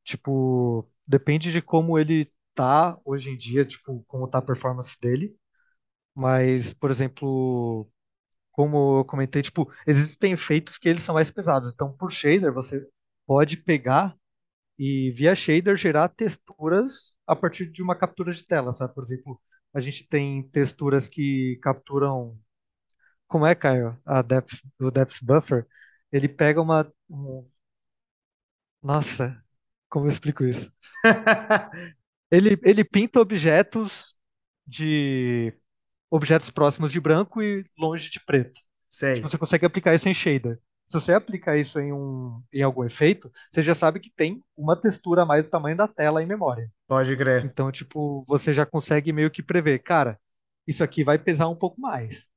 Tipo, depende de como ele tá hoje em dia, tipo, como tá a performance dele. Mas, por exemplo, como eu comentei, tipo, existem efeitos que eles são mais pesados. Então, por shader, você pode pegar e via shader gerar texturas a partir de uma captura de tela, sabe? Por exemplo, a gente tem texturas que capturam, como é, Caio? A depth, o depth buffer, ele pega uma, um- nossa, como eu explico isso? [laughs] Ele, ele pinta objetos de objetos próximos de branco e longe de preto. Tipo, Sei, você consegue aplicar isso em shader. Se você aplicar isso em, um, em algum efeito, você já sabe que tem uma textura a mais do tamanho da tela em memória. pode crer. Então, tipo, você já consegue meio que prever, cara, isso aqui vai pesar um pouco mais.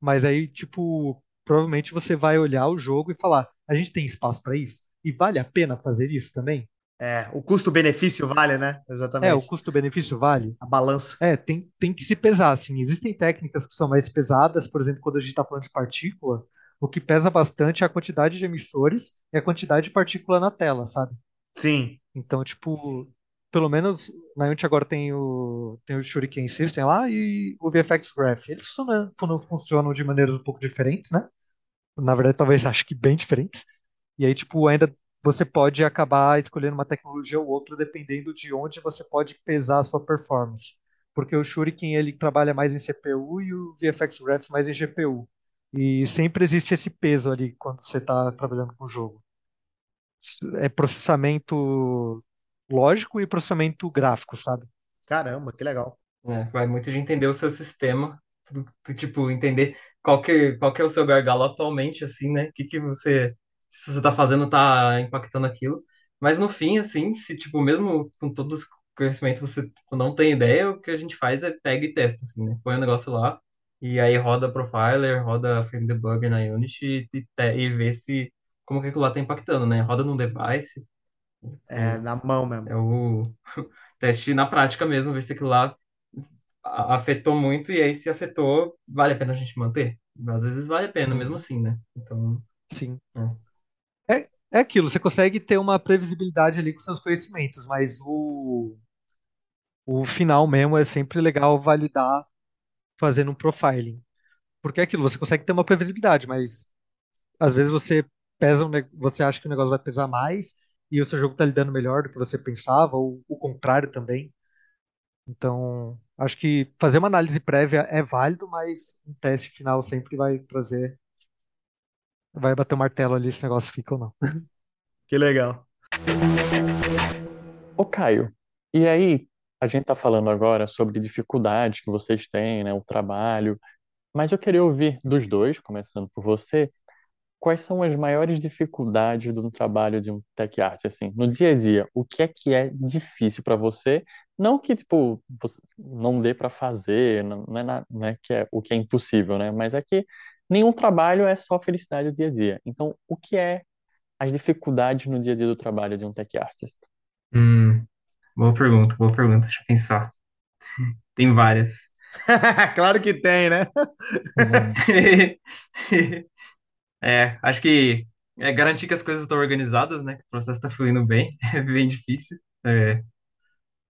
Mas aí, tipo, provavelmente você vai olhar o jogo e falar, a gente tem espaço para isso? E vale a pena fazer isso também? É, o custo-benefício vale, né? É, o Exatamente. custo-benefício vale? A balança. É, tem, tem que se pesar, assim. Existem técnicas que são mais pesadas, por exemplo, quando a gente está falando de partícula, o que pesa bastante é a quantidade de emissores e a quantidade de partícula na tela, sabe? Sim, Então, tipo, pelo menos na Unity agora tem o, tem o Shuriken System lá e o VFX Graph. Eles funcionam, fun- funcionam de maneiras um pouco diferentes, né? Na verdade, talvez [laughs] acho que bem diferentes. E aí, tipo, ainda você pode acabar escolhendo uma tecnologia ou outra dependendo de onde você pode pesar a sua performance. Porque o Shuriken ele trabalha mais em CPU e o VFX Graph mais em GPU. E sempre existe esse peso ali quando você está trabalhando com o jogo. É processamento lógico e processamento gráfico, sabe? caramba, que legal. É, vai muito de entender o seu sistema, tudo, tu, tipo, entender qual que, qual que é o seu gargalo atualmente, assim, né? O que que você, se você tá fazendo, tá impactando aquilo. Mas no fim, assim, se, tipo, mesmo com todos os conhecimentos, você tipo, não tem ideia, o que a gente faz é pega e testa, assim, né? Põe o negócio lá, e aí roda Profiler, roda Frame Debugger na Unity e, e vê se, como que aquilo lá tá impactando, né? Roda num device, É, na mão mesmo. é o [laughs] teste na prática mesmo, ver se aquilo lá afetou muito, e aí se afetou, vale a pena a gente manter? Às vezes vale a pena, mesmo Uhum. assim, né? Então, Sim. é. É, aquilo, você consegue ter uma previsibilidade ali com seus conhecimentos, mas o, o final mesmo é sempre legal validar fazendo um profiling. Porque é aquilo, você consegue ter uma previsibilidade, mas às vezes você pesa um, você acha que o negócio vai pesar mais e o seu jogo está lidando melhor do que você pensava, ou o contrário também. Então, acho que fazer uma análise prévia é válido, mas um teste final sempre vai trazer, vai bater o martelo ali se o negócio fica ou não. [laughs] Que legal. Ô, Caio, e aí, a gente tá falando agora sobre dificuldades que vocês têm, né, o trabalho, mas eu queria ouvir dos dois, começando por você, quais são as maiores dificuldades do trabalho de um tech artist, assim, no dia a dia? O que é que é difícil para você? Não que, tipo, você não dê para fazer, não, não é, na- não é que é o que é impossível, né? Mas é que nenhum trabalho é só felicidade do dia a dia. Então, o que é as dificuldades no dia a dia do trabalho de um tech artist? Hum, boa pergunta, boa pergunta, deixa eu pensar. Tem várias. [laughs] Claro que tem, né? Uhum. [laughs] É, acho que é garantir que as coisas estão organizadas, né? Que o processo está fluindo bem, [laughs] é bem difícil. É,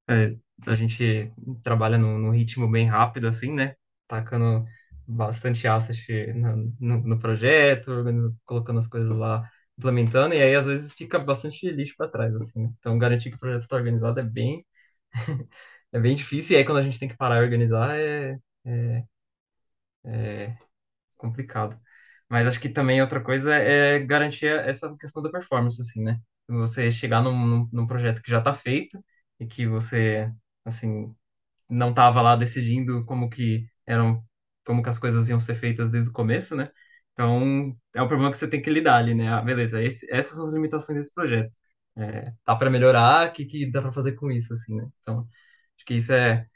é, a gente trabalha num, num ritmo bem rápido, assim, né? Tacando bastante asset no, no, no projeto, colocando as coisas lá, implementando, e aí às vezes fica bastante lixo para trás, assim, né? Então garantir que o projeto está organizado é bem, [laughs] é bem difícil, e aí quando a gente tem que parar e organizar é, é complicado. Mas acho que também outra coisa é garantir essa questão da performance, assim, né? Você chegar num, num projeto que já está feito e que você, assim, não estava lá decidindo como que eram, como que as coisas iam ser feitas desde o começo, né? Então, é um problema que você tem que lidar ali, né? Ah, beleza, esse, essas são as limitações desse projeto. É, tá para melhorar, o que, que dá para fazer com isso, assim, né? Então, acho que isso é...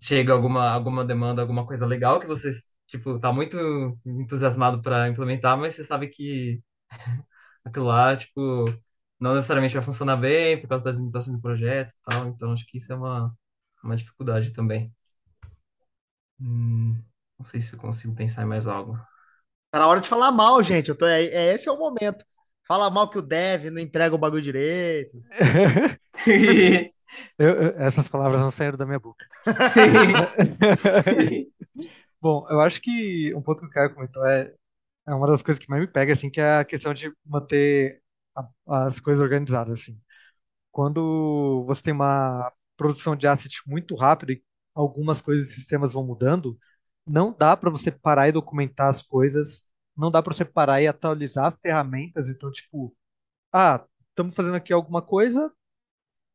Chega alguma, alguma demanda, alguma coisa legal que você, tipo, tá muito entusiasmado para implementar, mas você sabe que [laughs] aquilo lá, tipo, não necessariamente vai funcionar bem por causa das limitações do projeto e tal. Então, acho que isso é uma, uma dificuldade também. Hum, não sei se eu consigo pensar em mais algo. Tá na hora de falar mal, gente. Eu tô, é, é- esse é o momento. Fala mal que o dev não entrega o bagulho direito. [laughs] Eu- eu- essas palavras não saíram da minha boca. [laughs] Bom, eu acho que um ponto que o Caio comentou é, é uma das coisas que mais me pega, assim, que é a questão de manter a- as coisas organizadas, assim. Quando você tem uma produção de asset muito rápida e algumas coisas e sistemas vão mudando, não dá para você parar e documentar as coisas, não dá para você parar e atualizar ferramentas. Então, tipo, ah, estamos fazendo aqui alguma coisa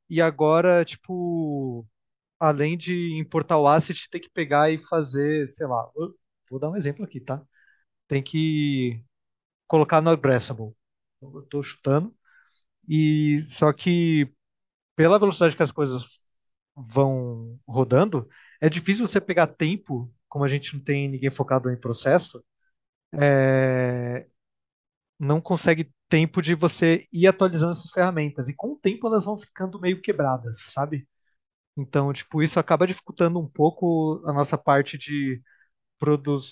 e agora, tipo, além de importar o asset, tem que pegar e fazer, sei lá, vou dar um exemplo aqui, tá? Tem que colocar no Addressable. Eu tô chutando. E só que pela velocidade que as coisas vão rodando, é difícil você pegar tempo, como a gente não tem ninguém focado em processo, é, não consegue tempo de você ir atualizando essas ferramentas. E com o tempo elas vão ficando meio quebradas, sabe? Então, tipo, isso acaba dificultando um pouco a nossa parte de,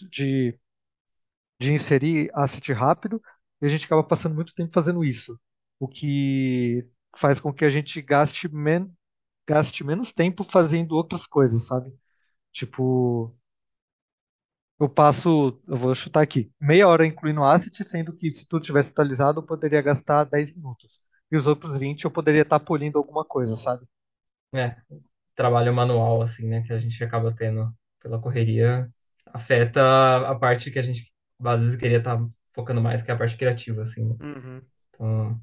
de, de inserir asset rápido, e a gente acaba passando muito tempo fazendo isso, o que faz com que a gente gaste, men gaste menos tempo fazendo outras coisas, sabe? Tipo, eu passo, eu vou chutar aqui, meia hora incluindo asset, sendo que se tudo tivesse atualizado, eu poderia gastar 10 minutos. E os outros 20 eu poderia estar polindo alguma coisa, sabe? É, trabalho manual, assim, né, que a gente acaba tendo pela correria, afeta a parte que a gente às vezes queria estar focando mais, que é a parte criativa, assim, né? Uhum. Então,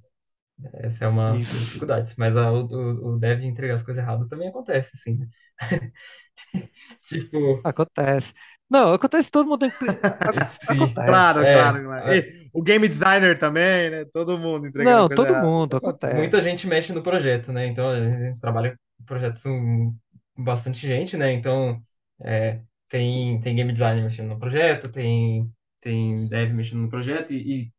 essa é uma das Isso. dificuldades. Mas a, o, o o dev entregar as coisas erradas também acontece, assim, né? [laughs] Tipo, Acontece. Não, acontece todo mundo tem que... [laughs] esse... Acontece. Claro, É, claro, claro. é. E o game designer também, né? Todo mundo entregando Não, coisa todo errada. mundo, acontece. muita gente mexe no projeto, né? Então a gente trabalha com projetos com bastante gente, né? Então é, tem, tem game designer mexendo no projeto, tem, tem dev mexendo no projeto e, e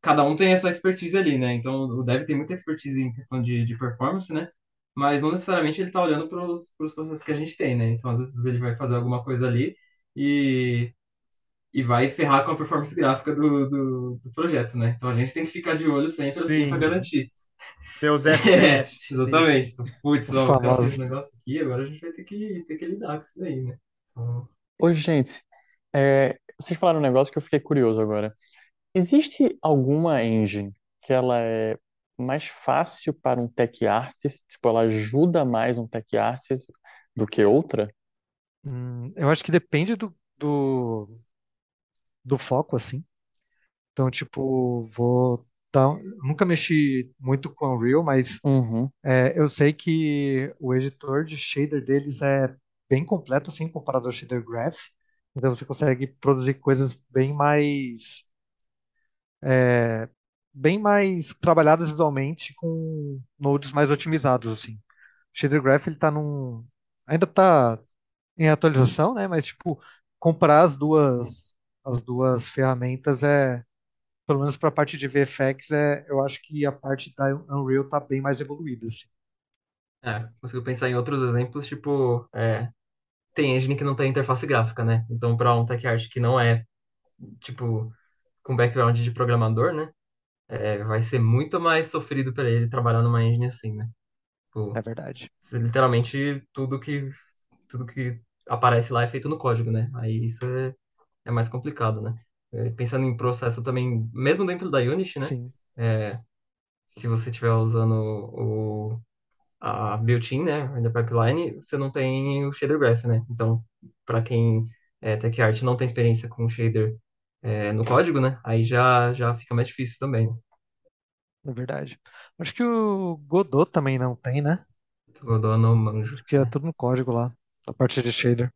cada um tem a sua expertise ali, né? Então o dev tem muita expertise em questão de, de performance, né? Mas não necessariamente ele tá olhando para os processos que a gente tem, né? Então às vezes ele vai fazer alguma coisa ali e, e vai ferrar com a performance gráfica do, do, do projeto, né? Então a gente tem que ficar de olho sempre assim Sim. para garantir. Meus [laughs] É, FPS. [laughs] sim, exatamente. sim. Então, Putz, Os ó, o cara esse negócio aqui, agora a gente vai ter que, ter que lidar com isso daí, né? Então, Ô, gente, é, vocês falaram um negócio que eu fiquei curioso agora. Existe alguma engine que ela é mais fácil para um tech artist, tipo, ela ajuda mais um tech artist do que outra? Hum, eu acho que depende do, do, do foco, assim. Então, tipo, vou Nunca mexi muito com Unreal, mas Uhum. é, eu sei que o editor de shader deles é bem completo, assim, comparado ao shader graph. Então, você consegue produzir coisas bem mais. é, bem mais trabalhadas visualmente com nodes mais otimizados, assim. O shader graph, ele tá num. Ainda tá em atualização, né? Mas, tipo, comparar as duas, as duas ferramentas é, pelo menos para a parte de VFX, é, eu acho que a parte da Unreal tá bem mais evoluída, assim. é, consigo pensar em outros exemplos, tipo, é, tem engine que não tem interface gráfica, né? Então, para um tech art que não é, tipo, com background de programador, né? É, vai ser muito mais sofrido para ele trabalhar numa engine assim, né? Tipo, É verdade. literalmente tudo que tudo que aparece lá é feito no código, né? Aí isso é, é mais complicado, né? É, pensando em processo também, mesmo dentro da Unity, né? Sim. É, se você estiver usando o, a built-in, né, da pipeline, você não tem o shader graph, né? Então, para quem é tech art não tem experiência com shader é, no código, né? Aí já, já fica mais difícil também. Na verdade. Acho que o Godot também não tem, né? Godot eu não manjo. Acho que é tudo no código lá, a parte de shader.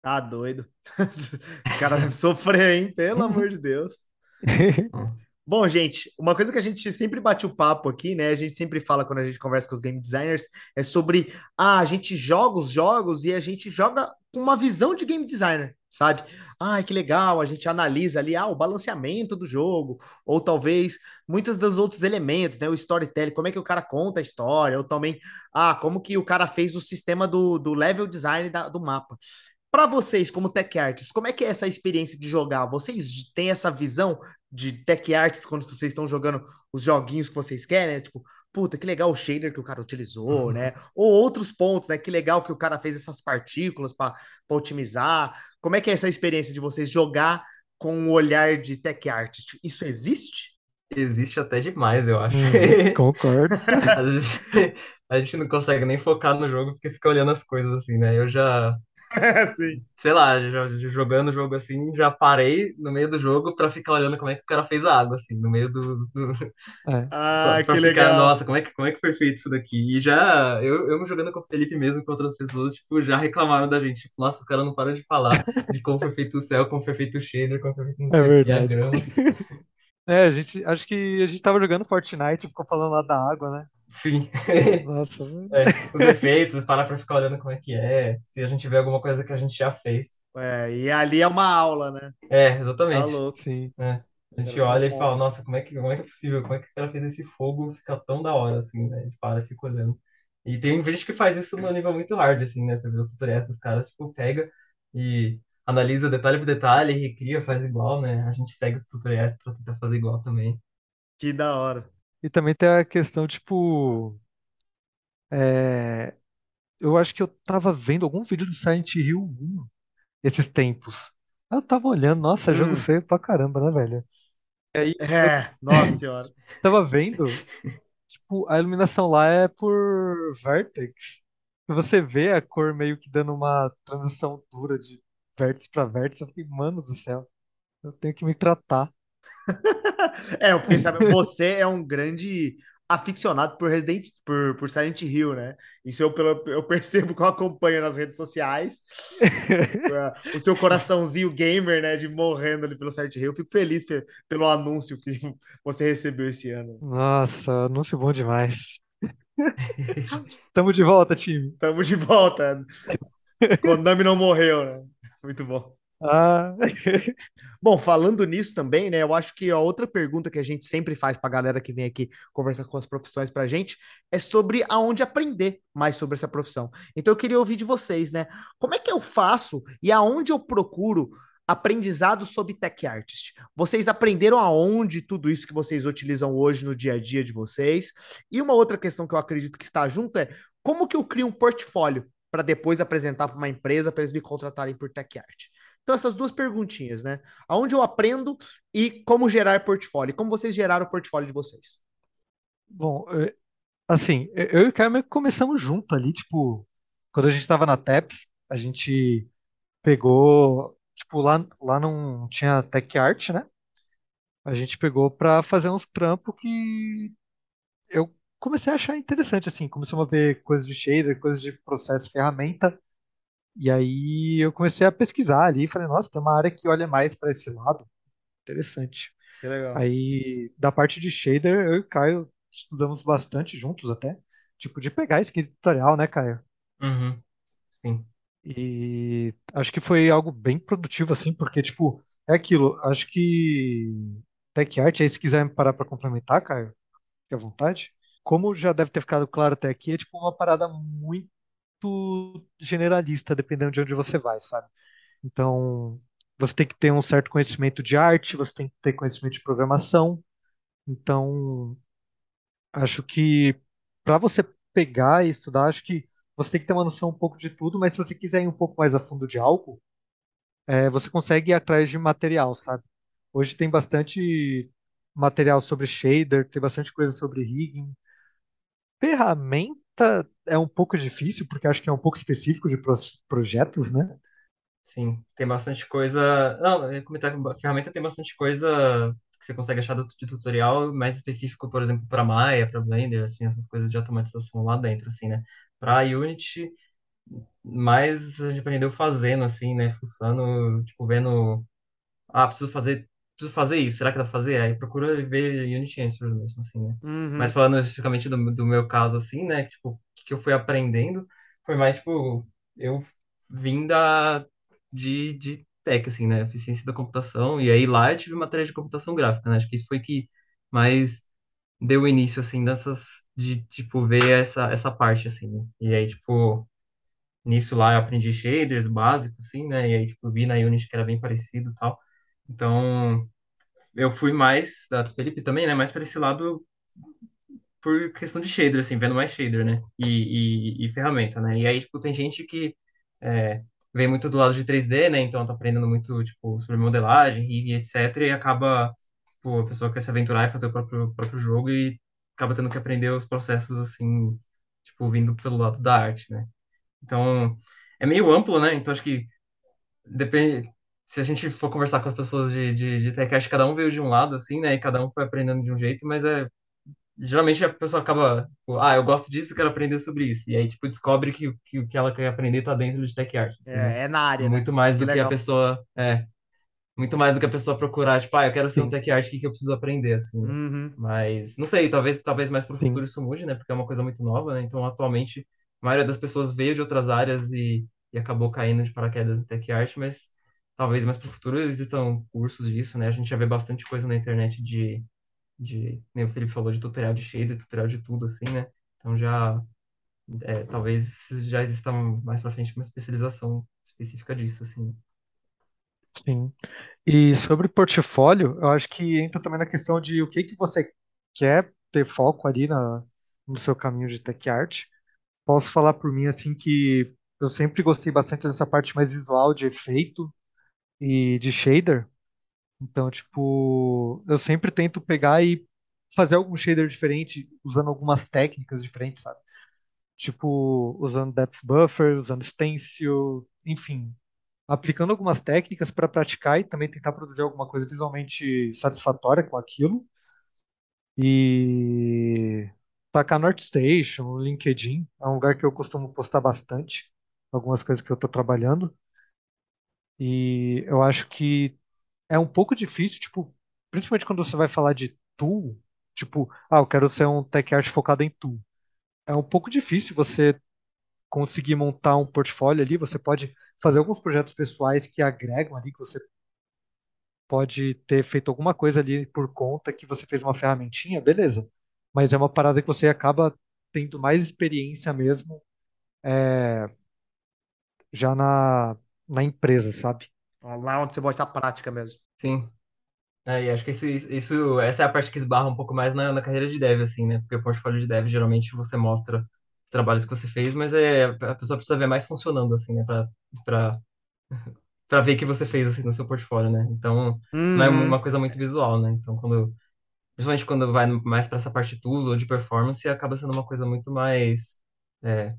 Tá doido. [laughs] Os caras devem sofrer, hein? Pelo amor de Deus. [laughs] Bom, gente, uma coisa que a gente sempre bate o papo aqui, né? A gente sempre fala quando a gente conversa com os game designers, é sobre ah, a gente joga os jogos e a gente joga com uma visão de game designer, sabe? Ah, que legal, a gente analisa ali ah, o balanceamento do jogo, ou talvez muitos dos outros elementos, né? O storytelling, como é que o cara conta a história, ou também, ah, como que o cara fez o sistema do, do level design da, do mapa. Para vocês, como tech artists, como é que é essa experiência de jogar? Vocês têm essa visão de tech artists quando vocês estão jogando os joguinhos que vocês querem? Né? Tipo, puta, que legal o shader que o cara utilizou, uhum. né? Ou outros pontos, né? Que legal que o cara fez essas partículas para otimizar. Como é que é essa experiência de vocês jogar com o olhar de tech artist? Isso existe? Existe até demais, eu acho. Hum, [laughs] concordo. [laughs] a gente não consegue nem focar no jogo porque fica olhando as coisas assim, né? Eu já Sim. Sei lá, jogando o jogo assim, já parei no meio do jogo pra ficar olhando como é que o cara fez a água, assim, no meio do. do... É. [laughs] Ah, que ficar, legal. Nossa, como é, que, como é que foi feito isso daqui? E já, eu, eu jogando com o Felipe mesmo, com outras pessoas, tipo, já reclamaram da gente. Tipo, nossa, os caras não param de falar de como foi feito o céu, como foi feito o shader, como foi feito não sei É verdade. [laughs] É, a gente, acho que a gente tava jogando Fortnite ficou falando lá da água, né? Sim. Nossa, [laughs] é, os efeitos, parar pra ficar olhando como é que é, se a gente vê alguma coisa que a gente já fez. É, e ali é uma aula, né? É, exatamente. Tá louco. Sim. É. A gente olha e fala, nossa, como é, que, como é que é possível? Como é que o cara fez esse fogo ficar tão da hora, assim, né? A gente para e fica olhando. E tem gente que faz isso no nível muito hard, assim, né? Você vê os tutoriais dos caras, tipo, pega e analisa detalhe por detalhe, recria, faz igual, né? A gente segue os tutoriais pra tentar fazer igual também. Que da hora. E também tem a questão, tipo. É, eu acho que eu tava vendo algum vídeo do Silent Hill 1 esses tempos. Eu tava olhando, nossa, jogo Hum. feio pra caramba, né, velho? E aí eu É, nossa senhora. [laughs] tava vendo, tipo, a iluminação lá é por vértex. E você vê a cor meio que dando uma transição dura de vértice pra vértice. Eu fiquei, mano do céu, eu tenho que me tratar. [laughs] É, porque sabe, você é um grande aficionado por Resident por, por Silent Hill, né? Isso eu, pelo, eu percebo que eu acompanho nas redes sociais. [laughs] o seu coraçãozinho gamer, né? De morrendo ali pelo Silent Hill. Eu fico feliz pelo anúncio que você recebeu esse ano. Nossa, anúncio bom demais. [laughs] Tamo de volta, time. Tamo de volta. Konami não morreu, né? Muito bom. Ah. [laughs] Bom, falando nisso também, né? Eu acho que a outra pergunta que a gente sempre faz para a galera que vem aqui conversar com as profissões para a gente é sobre aonde aprender mais sobre essa profissão. Então eu queria ouvir de vocês, né? Como é que eu faço e aonde eu procuro aprendizado sobre tech artist? Vocês aprenderam aonde tudo isso que vocês utilizam hoje no dia a dia de vocês? E uma outra questão que eu acredito que está junto é como que eu crio um portfólio para depois apresentar para uma empresa para eles me contratarem por tech art? Então, essas duas perguntinhas, né? Aonde eu aprendo e como gerar portfólio? Como vocês geraram o portfólio de vocês? Bom, é, assim, eu e o Caio começamos junto ali, tipo, quando a gente estava na TEPS, a gente pegou, tipo, lá, lá não tinha Tech Art, né? A gente pegou para fazer uns trampos que eu comecei a achar interessante, assim, começamos a ver coisas de shader, coisas de processo, ferramenta, e aí eu comecei a pesquisar ali, falei, nossa, tem uma área que olha mais para esse lado. Interessante. Que legal. Aí, da parte de shader, eu e o Caio estudamos bastante juntos até. Tipo, de pegar esse tutorial, né, Caio? Uhum. Sim. E acho que foi algo bem produtivo, assim, porque, tipo, é aquilo. Acho que Tech Art, aí se quiser parar para complementar, Caio, fique à vontade. Como já deve ter ficado claro até aqui, é tipo uma parada muito generalista, dependendo de onde você vai, sabe? Então, você tem que ter um certo conhecimento de arte, você tem que ter conhecimento de programação. Então, acho que para você pegar e estudar, acho que você tem que ter uma noção um pouco de tudo, mas se você quiser ir um pouco mais a fundo de algo, é, você consegue ir atrás de material, sabe? Hoje tem bastante material sobre shader, tem bastante coisa sobre rigging. Ferramenta é um pouco difícil, porque acho que é um pouco específico de projetos, né? Sim, tem bastante coisa. Não, eu comentar que a ferramenta tem bastante coisa que você consegue achar de tutorial mais específico, por exemplo, para Maya, para Blender, assim, essas coisas de automatização lá dentro, assim, né? Para Unity, mais a gente aprendeu fazendo, assim, né? Fuçando, tipo, vendo. Ah, preciso fazer, preciso fazer isso. Será que dá pra fazer? Aí procura ver Unity Answers mesmo, assim, né? Mas Uhum. falando especificamente do, do meu caso, assim, né? que, Tipo, o que eu fui aprendendo foi mais, tipo, eu vim da, de, de tech, assim, né? Eficiência da computação. E aí lá eu tive matéria de computação gráfica, né? Acho que isso foi que mais deu início, assim, dessas, de, tipo, ver essa, essa parte, assim, né? E aí, tipo, nisso lá eu aprendi shaders básicos, assim, né? E aí, tipo, vi na Unity que era bem parecido e tal. Então, eu fui mais, da Felipe também, né? Mais para esse lado por questão de shader, assim, vendo mais shader, né? E, e, e ferramenta, né? E aí, tipo, tem gente que é, vem muito do lado de 3D, né? Então tá aprendendo muito, tipo, sobre modelagem e, e etc. E acaba, pô, a pessoa quer se aventurar e fazer o próprio, próprio jogo e acaba tendo que aprender os processos, assim, tipo, vindo pelo lado da arte, né? Então, é meio amplo, né? Então, acho que depende... Se a gente for conversar com as pessoas de, de, de tech, acho que cada um veio de um lado, assim, né? E cada um foi aprendendo de um jeito, mas é geralmente a pessoa acaba, tipo, ah, eu gosto disso, eu quero aprender sobre isso. E aí, tipo, descobre que, que o que ela quer aprender tá dentro de tech art, assim, né? É, é na área, né? Muito mais Que do que a pessoa, é, muito mais do que a pessoa procurar, tipo, ah, eu quero ser um tech art, o que que eu preciso aprender, assim, né? Uhum. Mas, não sei, talvez, talvez mais pro sim. futuro isso mude, né? Porque é uma coisa muito nova, né? Então, atualmente, a maioria das pessoas veio de outras áreas e, e acabou caindo de paraquedas em tech art, mas talvez mais pro futuro existam cursos disso, né? A gente já vê bastante coisa na internet de de, nem o Felipe falou, de tutorial de shader, tutorial de tudo, assim, né? Então já, é, talvez já exista mais pra frente uma especialização específica disso, assim. Sim. E sobre portfólio, eu acho que entra também na questão de o que que você quer ter foco ali na, no seu caminho de tech art. Posso falar por mim assim que eu sempre gostei bastante dessa parte mais visual de efeito e de shader. Então, tipo, eu sempre tento pegar e fazer algum shader diferente usando algumas técnicas diferentes, sabe? Tipo, usando depth buffer, usando stencil, enfim, aplicando algumas técnicas para praticar e também tentar produzir alguma coisa visualmente satisfatória com aquilo. E tacar no ArtStation, no LinkedIn, é um lugar que eu costumo postar bastante, algumas coisas que eu estou trabalhando. E eu acho que é um pouco difícil, tipo, principalmente quando você vai falar de tool, tipo, ah, eu quero ser um tech art focado em tool. É um pouco difícil você conseguir montar um portfólio ali, você pode fazer alguns projetos pessoais que agregam ali, que você pode ter feito alguma coisa ali por conta que você fez uma ferramentinha, beleza. Mas é uma parada que você acaba tendo mais experiência mesmo já na, na empresa, sabe? Lá onde você bota a prática mesmo. Sim. É, e acho que isso, isso, essa é a parte que esbarra um pouco mais na, na carreira de dev, assim, né? Porque o portfólio de dev, geralmente, você mostra os trabalhos que você fez, mas é, a pessoa precisa ver mais funcionando, assim, né? Pra, pra, [laughs] pra ver o que você fez, assim, no seu portfólio, né? Então, não é uma Uhum. coisa muito visual, né? Então, quando Principalmente quando vai mais para essa parte de tools ou de performance, acaba sendo uma coisa muito mais, é,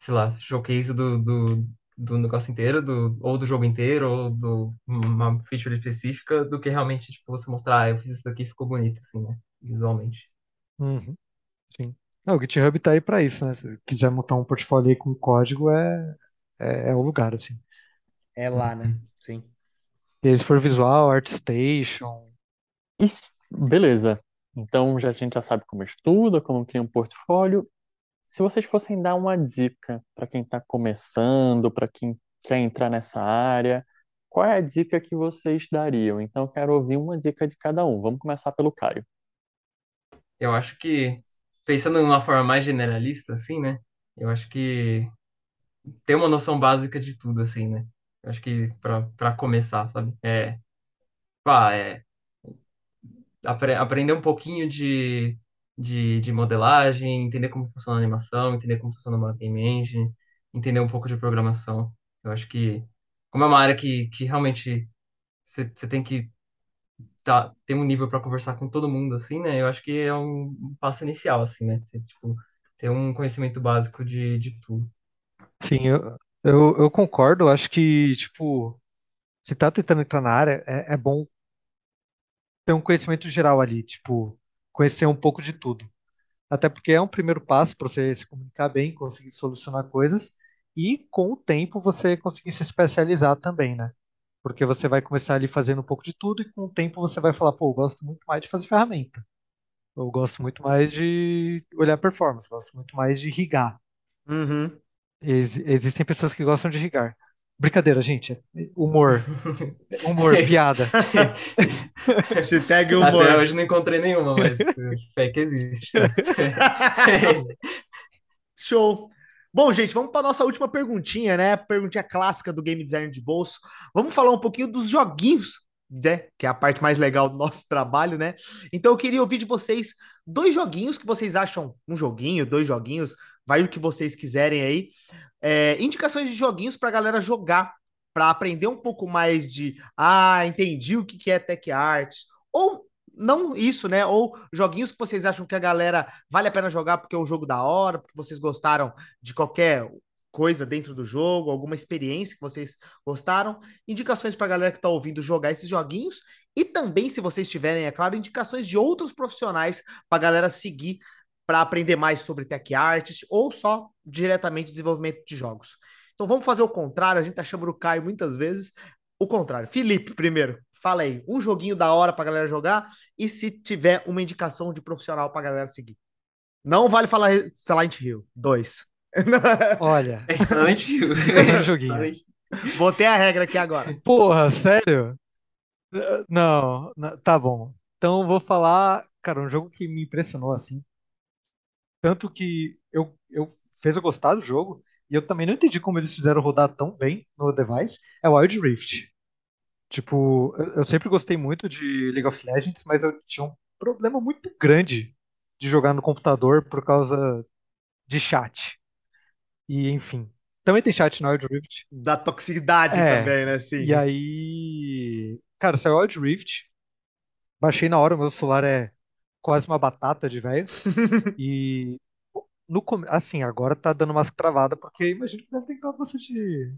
sei lá, showcase do, do, do negócio inteiro, do, ou do jogo inteiro, ou do uma feature específica, do que realmente, tipo, você mostrar, ah, eu fiz isso daqui e ficou bonito, assim, né? Visualmente. Uhum, sim. Não, o GitHub tá aí para isso, né? Se quiser montar um portfólio aí com código, é, é, é o lugar, assim. É lá, né? Sim. E aí, se for visual, ArtStation, beleza. Então já a gente já sabe como estuda, como cria um portfólio. Se vocês fossem dar uma dica para quem está começando, para quem quer entrar nessa área, qual é a dica que vocês dariam? Então eu quero ouvir uma dica de cada um. Vamos começar pelo Caio. Eu acho que, pensando de uma forma mais generalista, assim, né? Eu acho que ter uma noção básica de tudo, assim, né? Eu acho que para começar, sabe? É, pá, é apre- aprender um pouquinho de, de, de modelagem, entender como funciona a animação, entender como funciona uma game engine, entender um pouco de programação. Eu acho que, como é uma área que, que realmente você tem que tá, ter um nível para conversar com todo mundo, assim, né? Eu acho que é um um passo inicial, assim, né? Você, tipo, ter um conhecimento básico de, de tudo. sim, eu, Eu, eu concordo, acho que, tipo, se tá tentando entrar na área, é, é bom ter um conhecimento geral ali, tipo, conhecer um pouco de tudo. Até porque é um primeiro passo para você se comunicar bem, conseguir solucionar coisas e com o tempo você conseguir se especializar também, né? Porque você vai começar ali fazendo um pouco de tudo e com o tempo você vai falar, pô, eu gosto muito mais de fazer ferramenta. Eu gosto muito mais de olhar performance, gosto muito mais de rigar. Uhum. Ex- existem pessoas que gostam de rigar. Brincadeira, gente. Humor, humor, [laughs] piada. Hashtag Até humor. hoje não encontrei nenhuma, mas fé que existe. [laughs] Show. Bom, gente, vamos para nossa última perguntinha, né? Perguntinha clássica do game design de bolso. Vamos falar um pouquinho dos joguinhos, né? Que é a parte mais legal do nosso trabalho, né? Então eu queria ouvir de vocês dois joguinhos que vocês acham, um joguinho, dois joguinhos, vai o que vocês quiserem aí. É, indicações de joguinhos para a galera jogar, para aprender um pouco mais de, ah, entendi o que que é tech arts, ou não isso, né? Ou joguinhos que vocês acham que a galera vale a pena jogar porque é um jogo da hora, porque vocês gostaram de qualquer coisa dentro do jogo, alguma experiência que vocês gostaram, indicações para a galera que está ouvindo jogar esses joguinhos e também, se vocês tiverem, é claro, indicações de outros profissionais para a galera seguir para aprender mais sobre tech arts ou só diretamente desenvolvimento de jogos. Então vamos fazer o contrário, a gente tá chamando o Caio muitas vezes. O contrário. Felipe, primeiro, fala aí, um joguinho da hora pra galera jogar e se tiver uma indicação de profissional pra galera seguir. Não vale falar Silent Hill. Dois. [laughs] Olha, Excelente. indicação de joguinho. Excelente. Botei a regra aqui agora. Porra, sério? Não, não, tá bom. Então eu vou falar, cara, um jogo que me impressionou assim. Tanto que eu, eu fez eu gostar do jogo, e eu também não entendi como eles fizeram rodar tão bem no device, é o Wild Rift. Tipo, eu, sempre gostei muito de League of Legends, mas eu tinha um problema muito grande de jogar no computador por causa de chat. E enfim. Também tem chat no Wild Rift. Da toxicidade É, também, né? Sim. e aí. Cara, saiu o Wild Rift. Baixei na hora, o meu celular é quase uma batata de velho. [laughs] E no assim, agora tá dando umas travadas, porque imagino que deve ter dado bastante.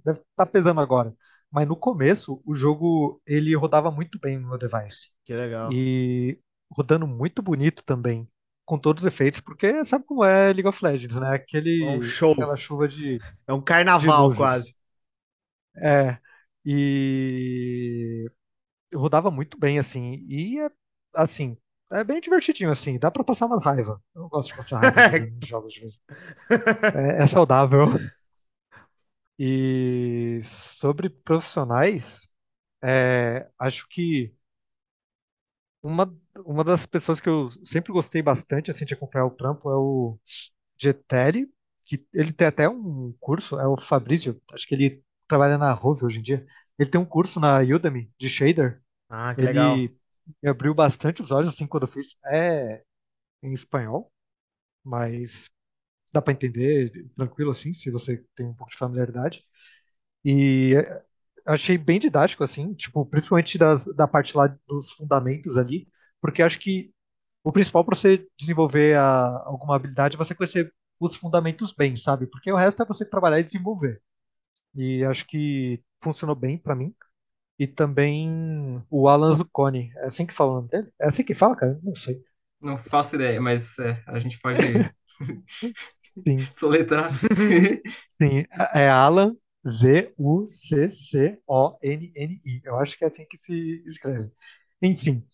Deve estar pesando agora. Mas no começo, o jogo ele rodava muito bem no meu device. Que legal. E rodando muito bonito também. Com todos os efeitos, porque sabe como é League of Legends, né? É um Aquele, show. aquela chuva de, É um carnaval quase. É. E rodava muito bem, assim. E é, assim, é bem divertidinho, assim. Dá pra passar umas raivas. Eu gosto de passar raiva [laughs] jogando jogos de vez. em. É, é saudável. E sobre profissionais, é, acho que uma, uma das pessoas que eu sempre gostei bastante, assim, de acompanhar o trampo é o Geteri, que ele tem até um curso, é o Fabrício, acho que ele trabalha na Rove hoje em dia. Ele tem um curso na Udemy de shader. Ah, que legal. Me abriu bastante os olhos, assim, quando eu fiz. É em espanhol, mas dá para entender tranquilo, assim, se você tem um pouco de familiaridade. E é, achei bem didático, assim, tipo, principalmente das, da parte lá dos fundamentos ali, porque acho que o principal para você desenvolver a- alguma habilidade é você conhecer os fundamentos bem, sabe? Porque o resto é você trabalhar e desenvolver. E acho que funcionou bem para mim. E também o Alan Zucconi. É assim que fala o nome dele? É assim que fala, cara? Não sei. Não faço ideia, mas é, a gente pode [laughs] Sim, soletrar. [laughs] sim. É Alan Z-U-C-C-O-N-N-I. Eu acho que é assim que se escreve. Enfim.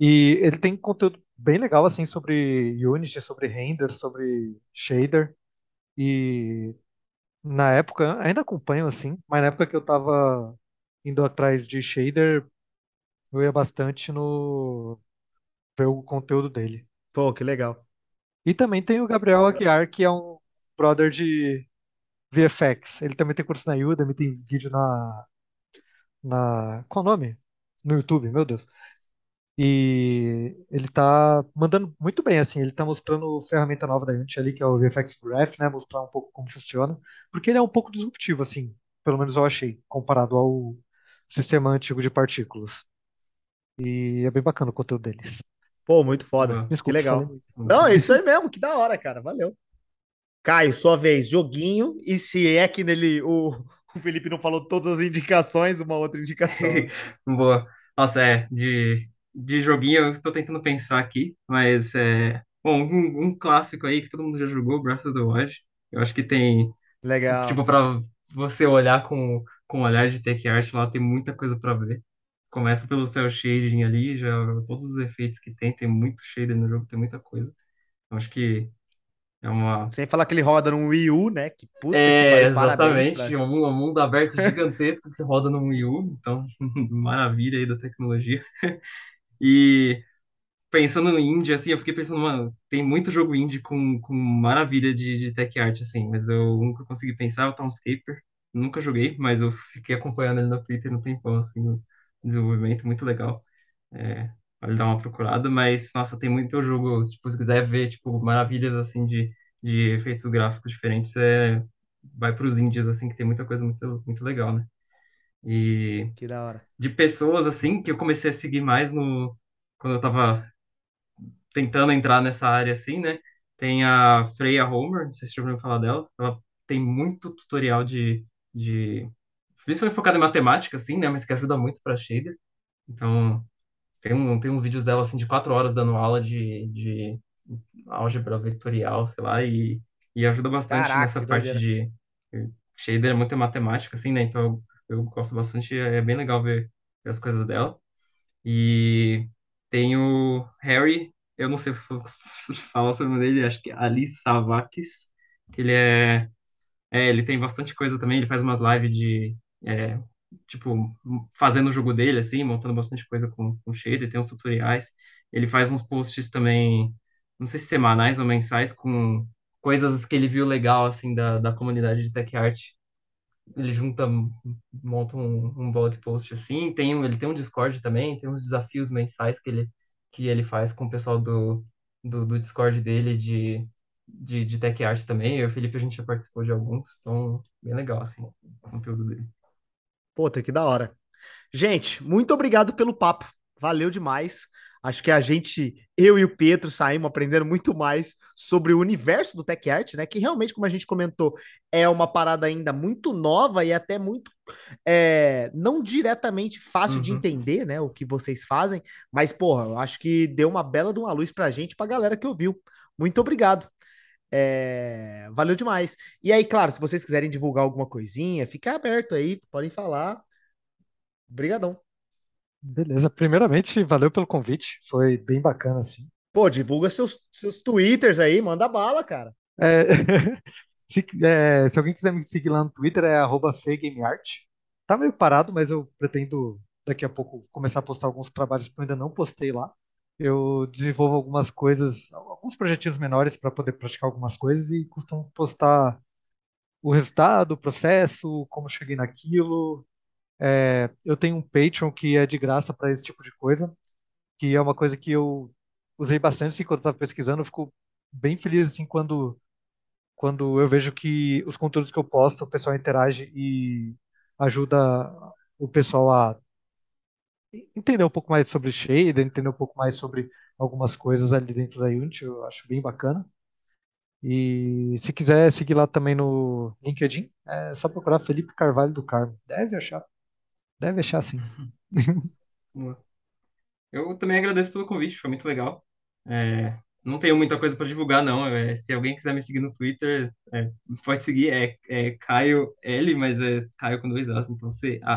E ele tem conteúdo bem legal, assim, sobre Unity, sobre render, sobre shader. E na época, ainda acompanho, assim, mas na época que eu tava indo atrás de shader, eu ia bastante no ver o conteúdo dele. Pô, que legal. E também tem o Gabriel Aguiar, que é um brother de VFX. Ele também tem curso na Udemy, tem vídeo na, na... Qual o nome? No YouTube, meu Deus. E ele tá mandando muito bem, assim, ele tá mostrando ferramenta nova da Unity ali, que é o VFX Graph, né, mostrar um pouco como funciona, porque ele é um pouco disruptivo, assim, pelo menos eu achei, comparado ao sistema antigo de partículas. E é bem bacana o conteúdo deles. Pô, muito foda. Boa. Que Desculpe, legal. falei muito. Não, é isso aí mesmo. Que da hora, cara. Valeu. Caio, sua vez, joguinho, e se é que nele o, o Felipe não falou todas as indicações, uma outra indicação. [laughs] Boa. Nossa, é, de, de joguinho eu tô tentando pensar aqui, mas é. Bom, um, um clássico aí que todo mundo já jogou, Breath of the Wild. Eu acho que tem, tipo, Legal. pra você olhar com, com um olhar de tech art lá, tem muita coisa pra ver. Começa pelo cel shading ali, já todos os efeitos que tem, tem muito shader no jogo, tem muita coisa. Eu acho que é uma. Sem falar que ele roda no Wii U, né? Que puta que É, pariu, parabéns exatamente, pra. um mu- um mundo aberto gigantesco que roda no Wii U, então, [laughs] maravilha aí da tecnologia. [laughs] E pensando em indie, assim, eu fiquei pensando, mano, tem muito jogo indie com, com maravilha de, de tech art, assim, mas eu nunca consegui pensar, é o Townscaper, nunca joguei, mas eu fiquei acompanhando ele no Twitter no tempão, assim, o desenvolvimento, muito legal. É, vale dar uma procurada, mas, nossa, tem muito jogo, tipo, se quiser ver, tipo, maravilhas, assim, de, de efeitos gráficos diferentes, é, vai pros indies, assim, que tem muita coisa muito, muito legal, né? E Que da hora. de pessoas, assim, que eu comecei a seguir mais no... Quando eu tava tentando entrar nessa área assim, né? Tem a Freya Homer, não sei se você já ouviu falar dela. Ela tem muito tutorial de, de principalmente focado em matemática, assim, né? Mas que ajuda muito para shader. Então, tem, um, tem uns vídeos dela, assim, de quatro horas dando aula de, de álgebra vetorial, sei lá, e, e ajuda bastante Caraca, nessa parte de... Shader é muita matemática, assim, né? Então, eu, eu gosto bastante, é bem legal ver, ver as coisas dela. E tem o Harry, eu não sei se [laughs] falar sobre o nome dele, acho que é Ali Savakis, que ele é, é, ele tem bastante coisa também, ele faz umas lives de, é, tipo, fazendo o jogo dele, assim, montando bastante coisa com, com shader, tem uns tutoriais, ele faz uns posts também, não sei se semanais ou mensais, com coisas que ele viu legal, assim, da, da comunidade de tech art, ele junta, monta um, um blog post assim, tem, um- ele tem um Discord também, tem uns desafios mensais que ele, que ele faz com o pessoal do, do, do Discord dele de, de, de Tech Art também, eu e o Felipe a gente já participou de alguns, então bem legal, assim, o conteúdo dele. Puta, que da hora. Gente, muito obrigado pelo papo. Valeu demais. Acho que a gente, eu e o Pedro, saímos aprendendo muito mais sobre o universo do Tech Art, né? Que realmente, como a gente comentou, é uma parada ainda muito nova e até muito é, não diretamente fácil de Uhum. entender, né? O que vocês fazem, mas, porra, eu acho que deu uma bela de uma luz pra gente, pra galera que ouviu. Muito obrigado. É, valeu demais. E aí, claro, se vocês quiserem divulgar alguma coisinha, fica aberto aí, podem falar. Obrigadão. Beleza, primeiramente, valeu pelo convite, foi bem bacana, assim. Pô, divulga seus, seus twitters aí, manda bala, cara. É, [laughs] se, é, se alguém quiser me seguir lá no Twitter, é arroba FeiGameArt. Tá meio parado, mas eu pretendo daqui a pouco começar a postar alguns trabalhos que eu ainda não postei lá. Eu desenvolvo algumas coisas, alguns projetinhos menores para poder praticar algumas coisas e costumo postar o resultado, o processo, como cheguei naquilo. É, eu tenho um Patreon que é de graça para esse tipo de coisa, que é uma coisa que eu usei bastante assim, quando estava pesquisando. Eu fico bem feliz assim quando quando eu vejo que os conteúdos que eu posto, o pessoal interage e ajuda o pessoal a entender um pouco mais sobre shader, entender um pouco mais sobre algumas coisas ali dentro da Unity, eu acho bem bacana. E se quiser seguir lá também no LinkedIn, é só procurar Felipe Carvalho do Carmo. Deve achar, deve achar sim. [laughs] Eu também agradeço pelo convite, foi muito legal. É, não tenho muita coisa para divulgar, não. É, se alguém quiser me seguir no Twitter, é, pode seguir, é, é Caio L, mas é Caio com dois As, então C-A-A-I-O-L.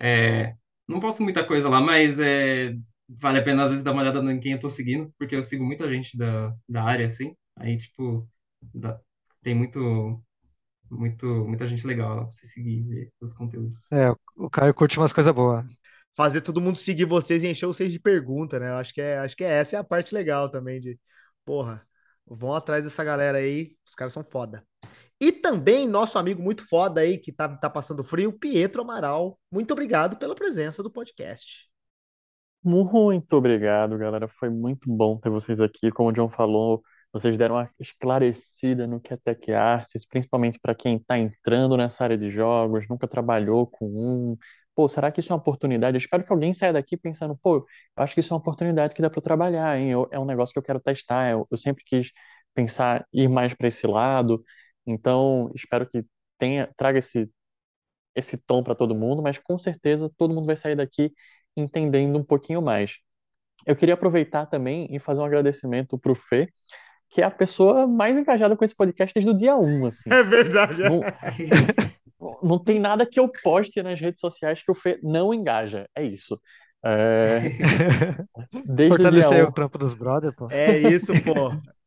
É, não posto muita coisa lá, mas é, vale a pena às vezes dar uma olhada em quem eu tô seguindo, porque eu sigo muita gente da, da área, assim. Aí, tipo, dá- tem muito, muito, muita gente legal lá pra você seguir e ver os conteúdos. É, o Caio curte umas coisas boas. Fazer todo mundo seguir vocês e encher vocês de pergunta, né? Eu acho que é, acho que é essa é a parte legal também de, porra, vão atrás dessa galera aí, os caras são foda. E também nosso amigo muito foda aí que tá, tá passando frio, Pietro Amaral. Muito obrigado pela presença do podcast. Muito obrigado, galera. Foi muito bom ter vocês aqui. Como o John falou, vocês deram uma esclarecida no que é Tech Arts, principalmente para quem está entrando nessa área de jogos, nunca trabalhou com um. Pô, será que isso é uma oportunidade? Eu espero que alguém saia daqui pensando, pô, eu acho que isso é uma oportunidade que dá para trabalhar, hein? Eu- é um negócio que eu quero testar. Eu, eu sempre quis pensar ir mais para esse lado. Então, espero que tenha, traga esse, esse tom para todo mundo, mas com certeza todo mundo vai sair daqui entendendo um pouquinho mais. Eu queria aproveitar também e fazer um agradecimento para o Fê, que é a pessoa mais engajada com esse podcast desde o dia 1, assim. É verdade. Não, [laughs] não tem nada que eu poste nas redes sociais que o Fê não engaja. É isso. É... [laughs] Desde Fortalecer o dia 1. o trampo dos brothers, pô. É isso, pô. [laughs]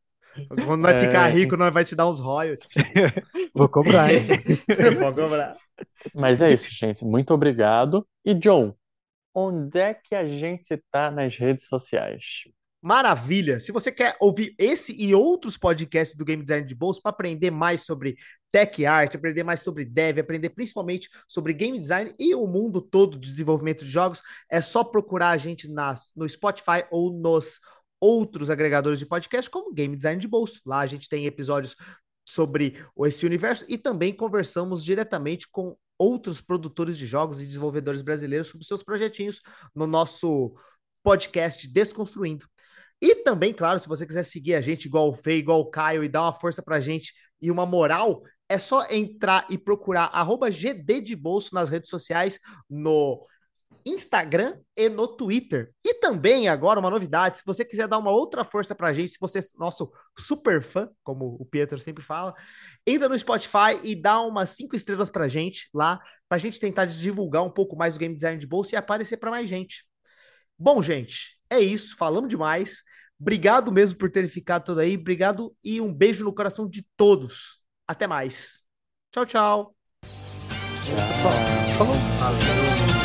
Quando nós É, ficar rico, nós vai te dar uns royalties. [laughs] Vou cobrar, hein? [laughs] Pode cobrar. Mas é isso, gente. Muito obrigado. E, John, onde é que a gente está nas redes sociais? Maravilha! Se você quer ouvir esse e outros podcasts do Game Design de Bolsa para aprender mais sobre tech art, aprender mais sobre dev, aprender principalmente sobre game design e o mundo todo de desenvolvimento de jogos, é só procurar a gente nas, no Spotify ou nos outros agregadores de podcast, como Game Design de Bolsa. Lá a gente tem episódios sobre esse universo e também conversamos diretamente com outros produtores de jogos e desenvolvedores brasileiros sobre seus projetinhos no nosso podcast Desconstruindo. E também, claro, se você quiser seguir a gente igual o Fê, igual o Caio e dar uma força pra gente e uma moral, é só entrar e procurar arroba GD de Bolso nas redes sociais, no Instagram e no Twitter. E também, agora, uma novidade: se você quiser dar uma outra força pra gente, se você é nosso super fã, como o Pietro sempre fala, entra no Spotify e dá umas cinco estrelas pra gente lá, pra gente tentar divulgar um pouco mais o game design de bolsa e aparecer pra mais gente. Bom, gente, é isso. Falamos demais. Obrigado mesmo por terem ficado todo aí. Obrigado e um beijo no coração de todos. Até mais. Tchau, tchau. Tchau.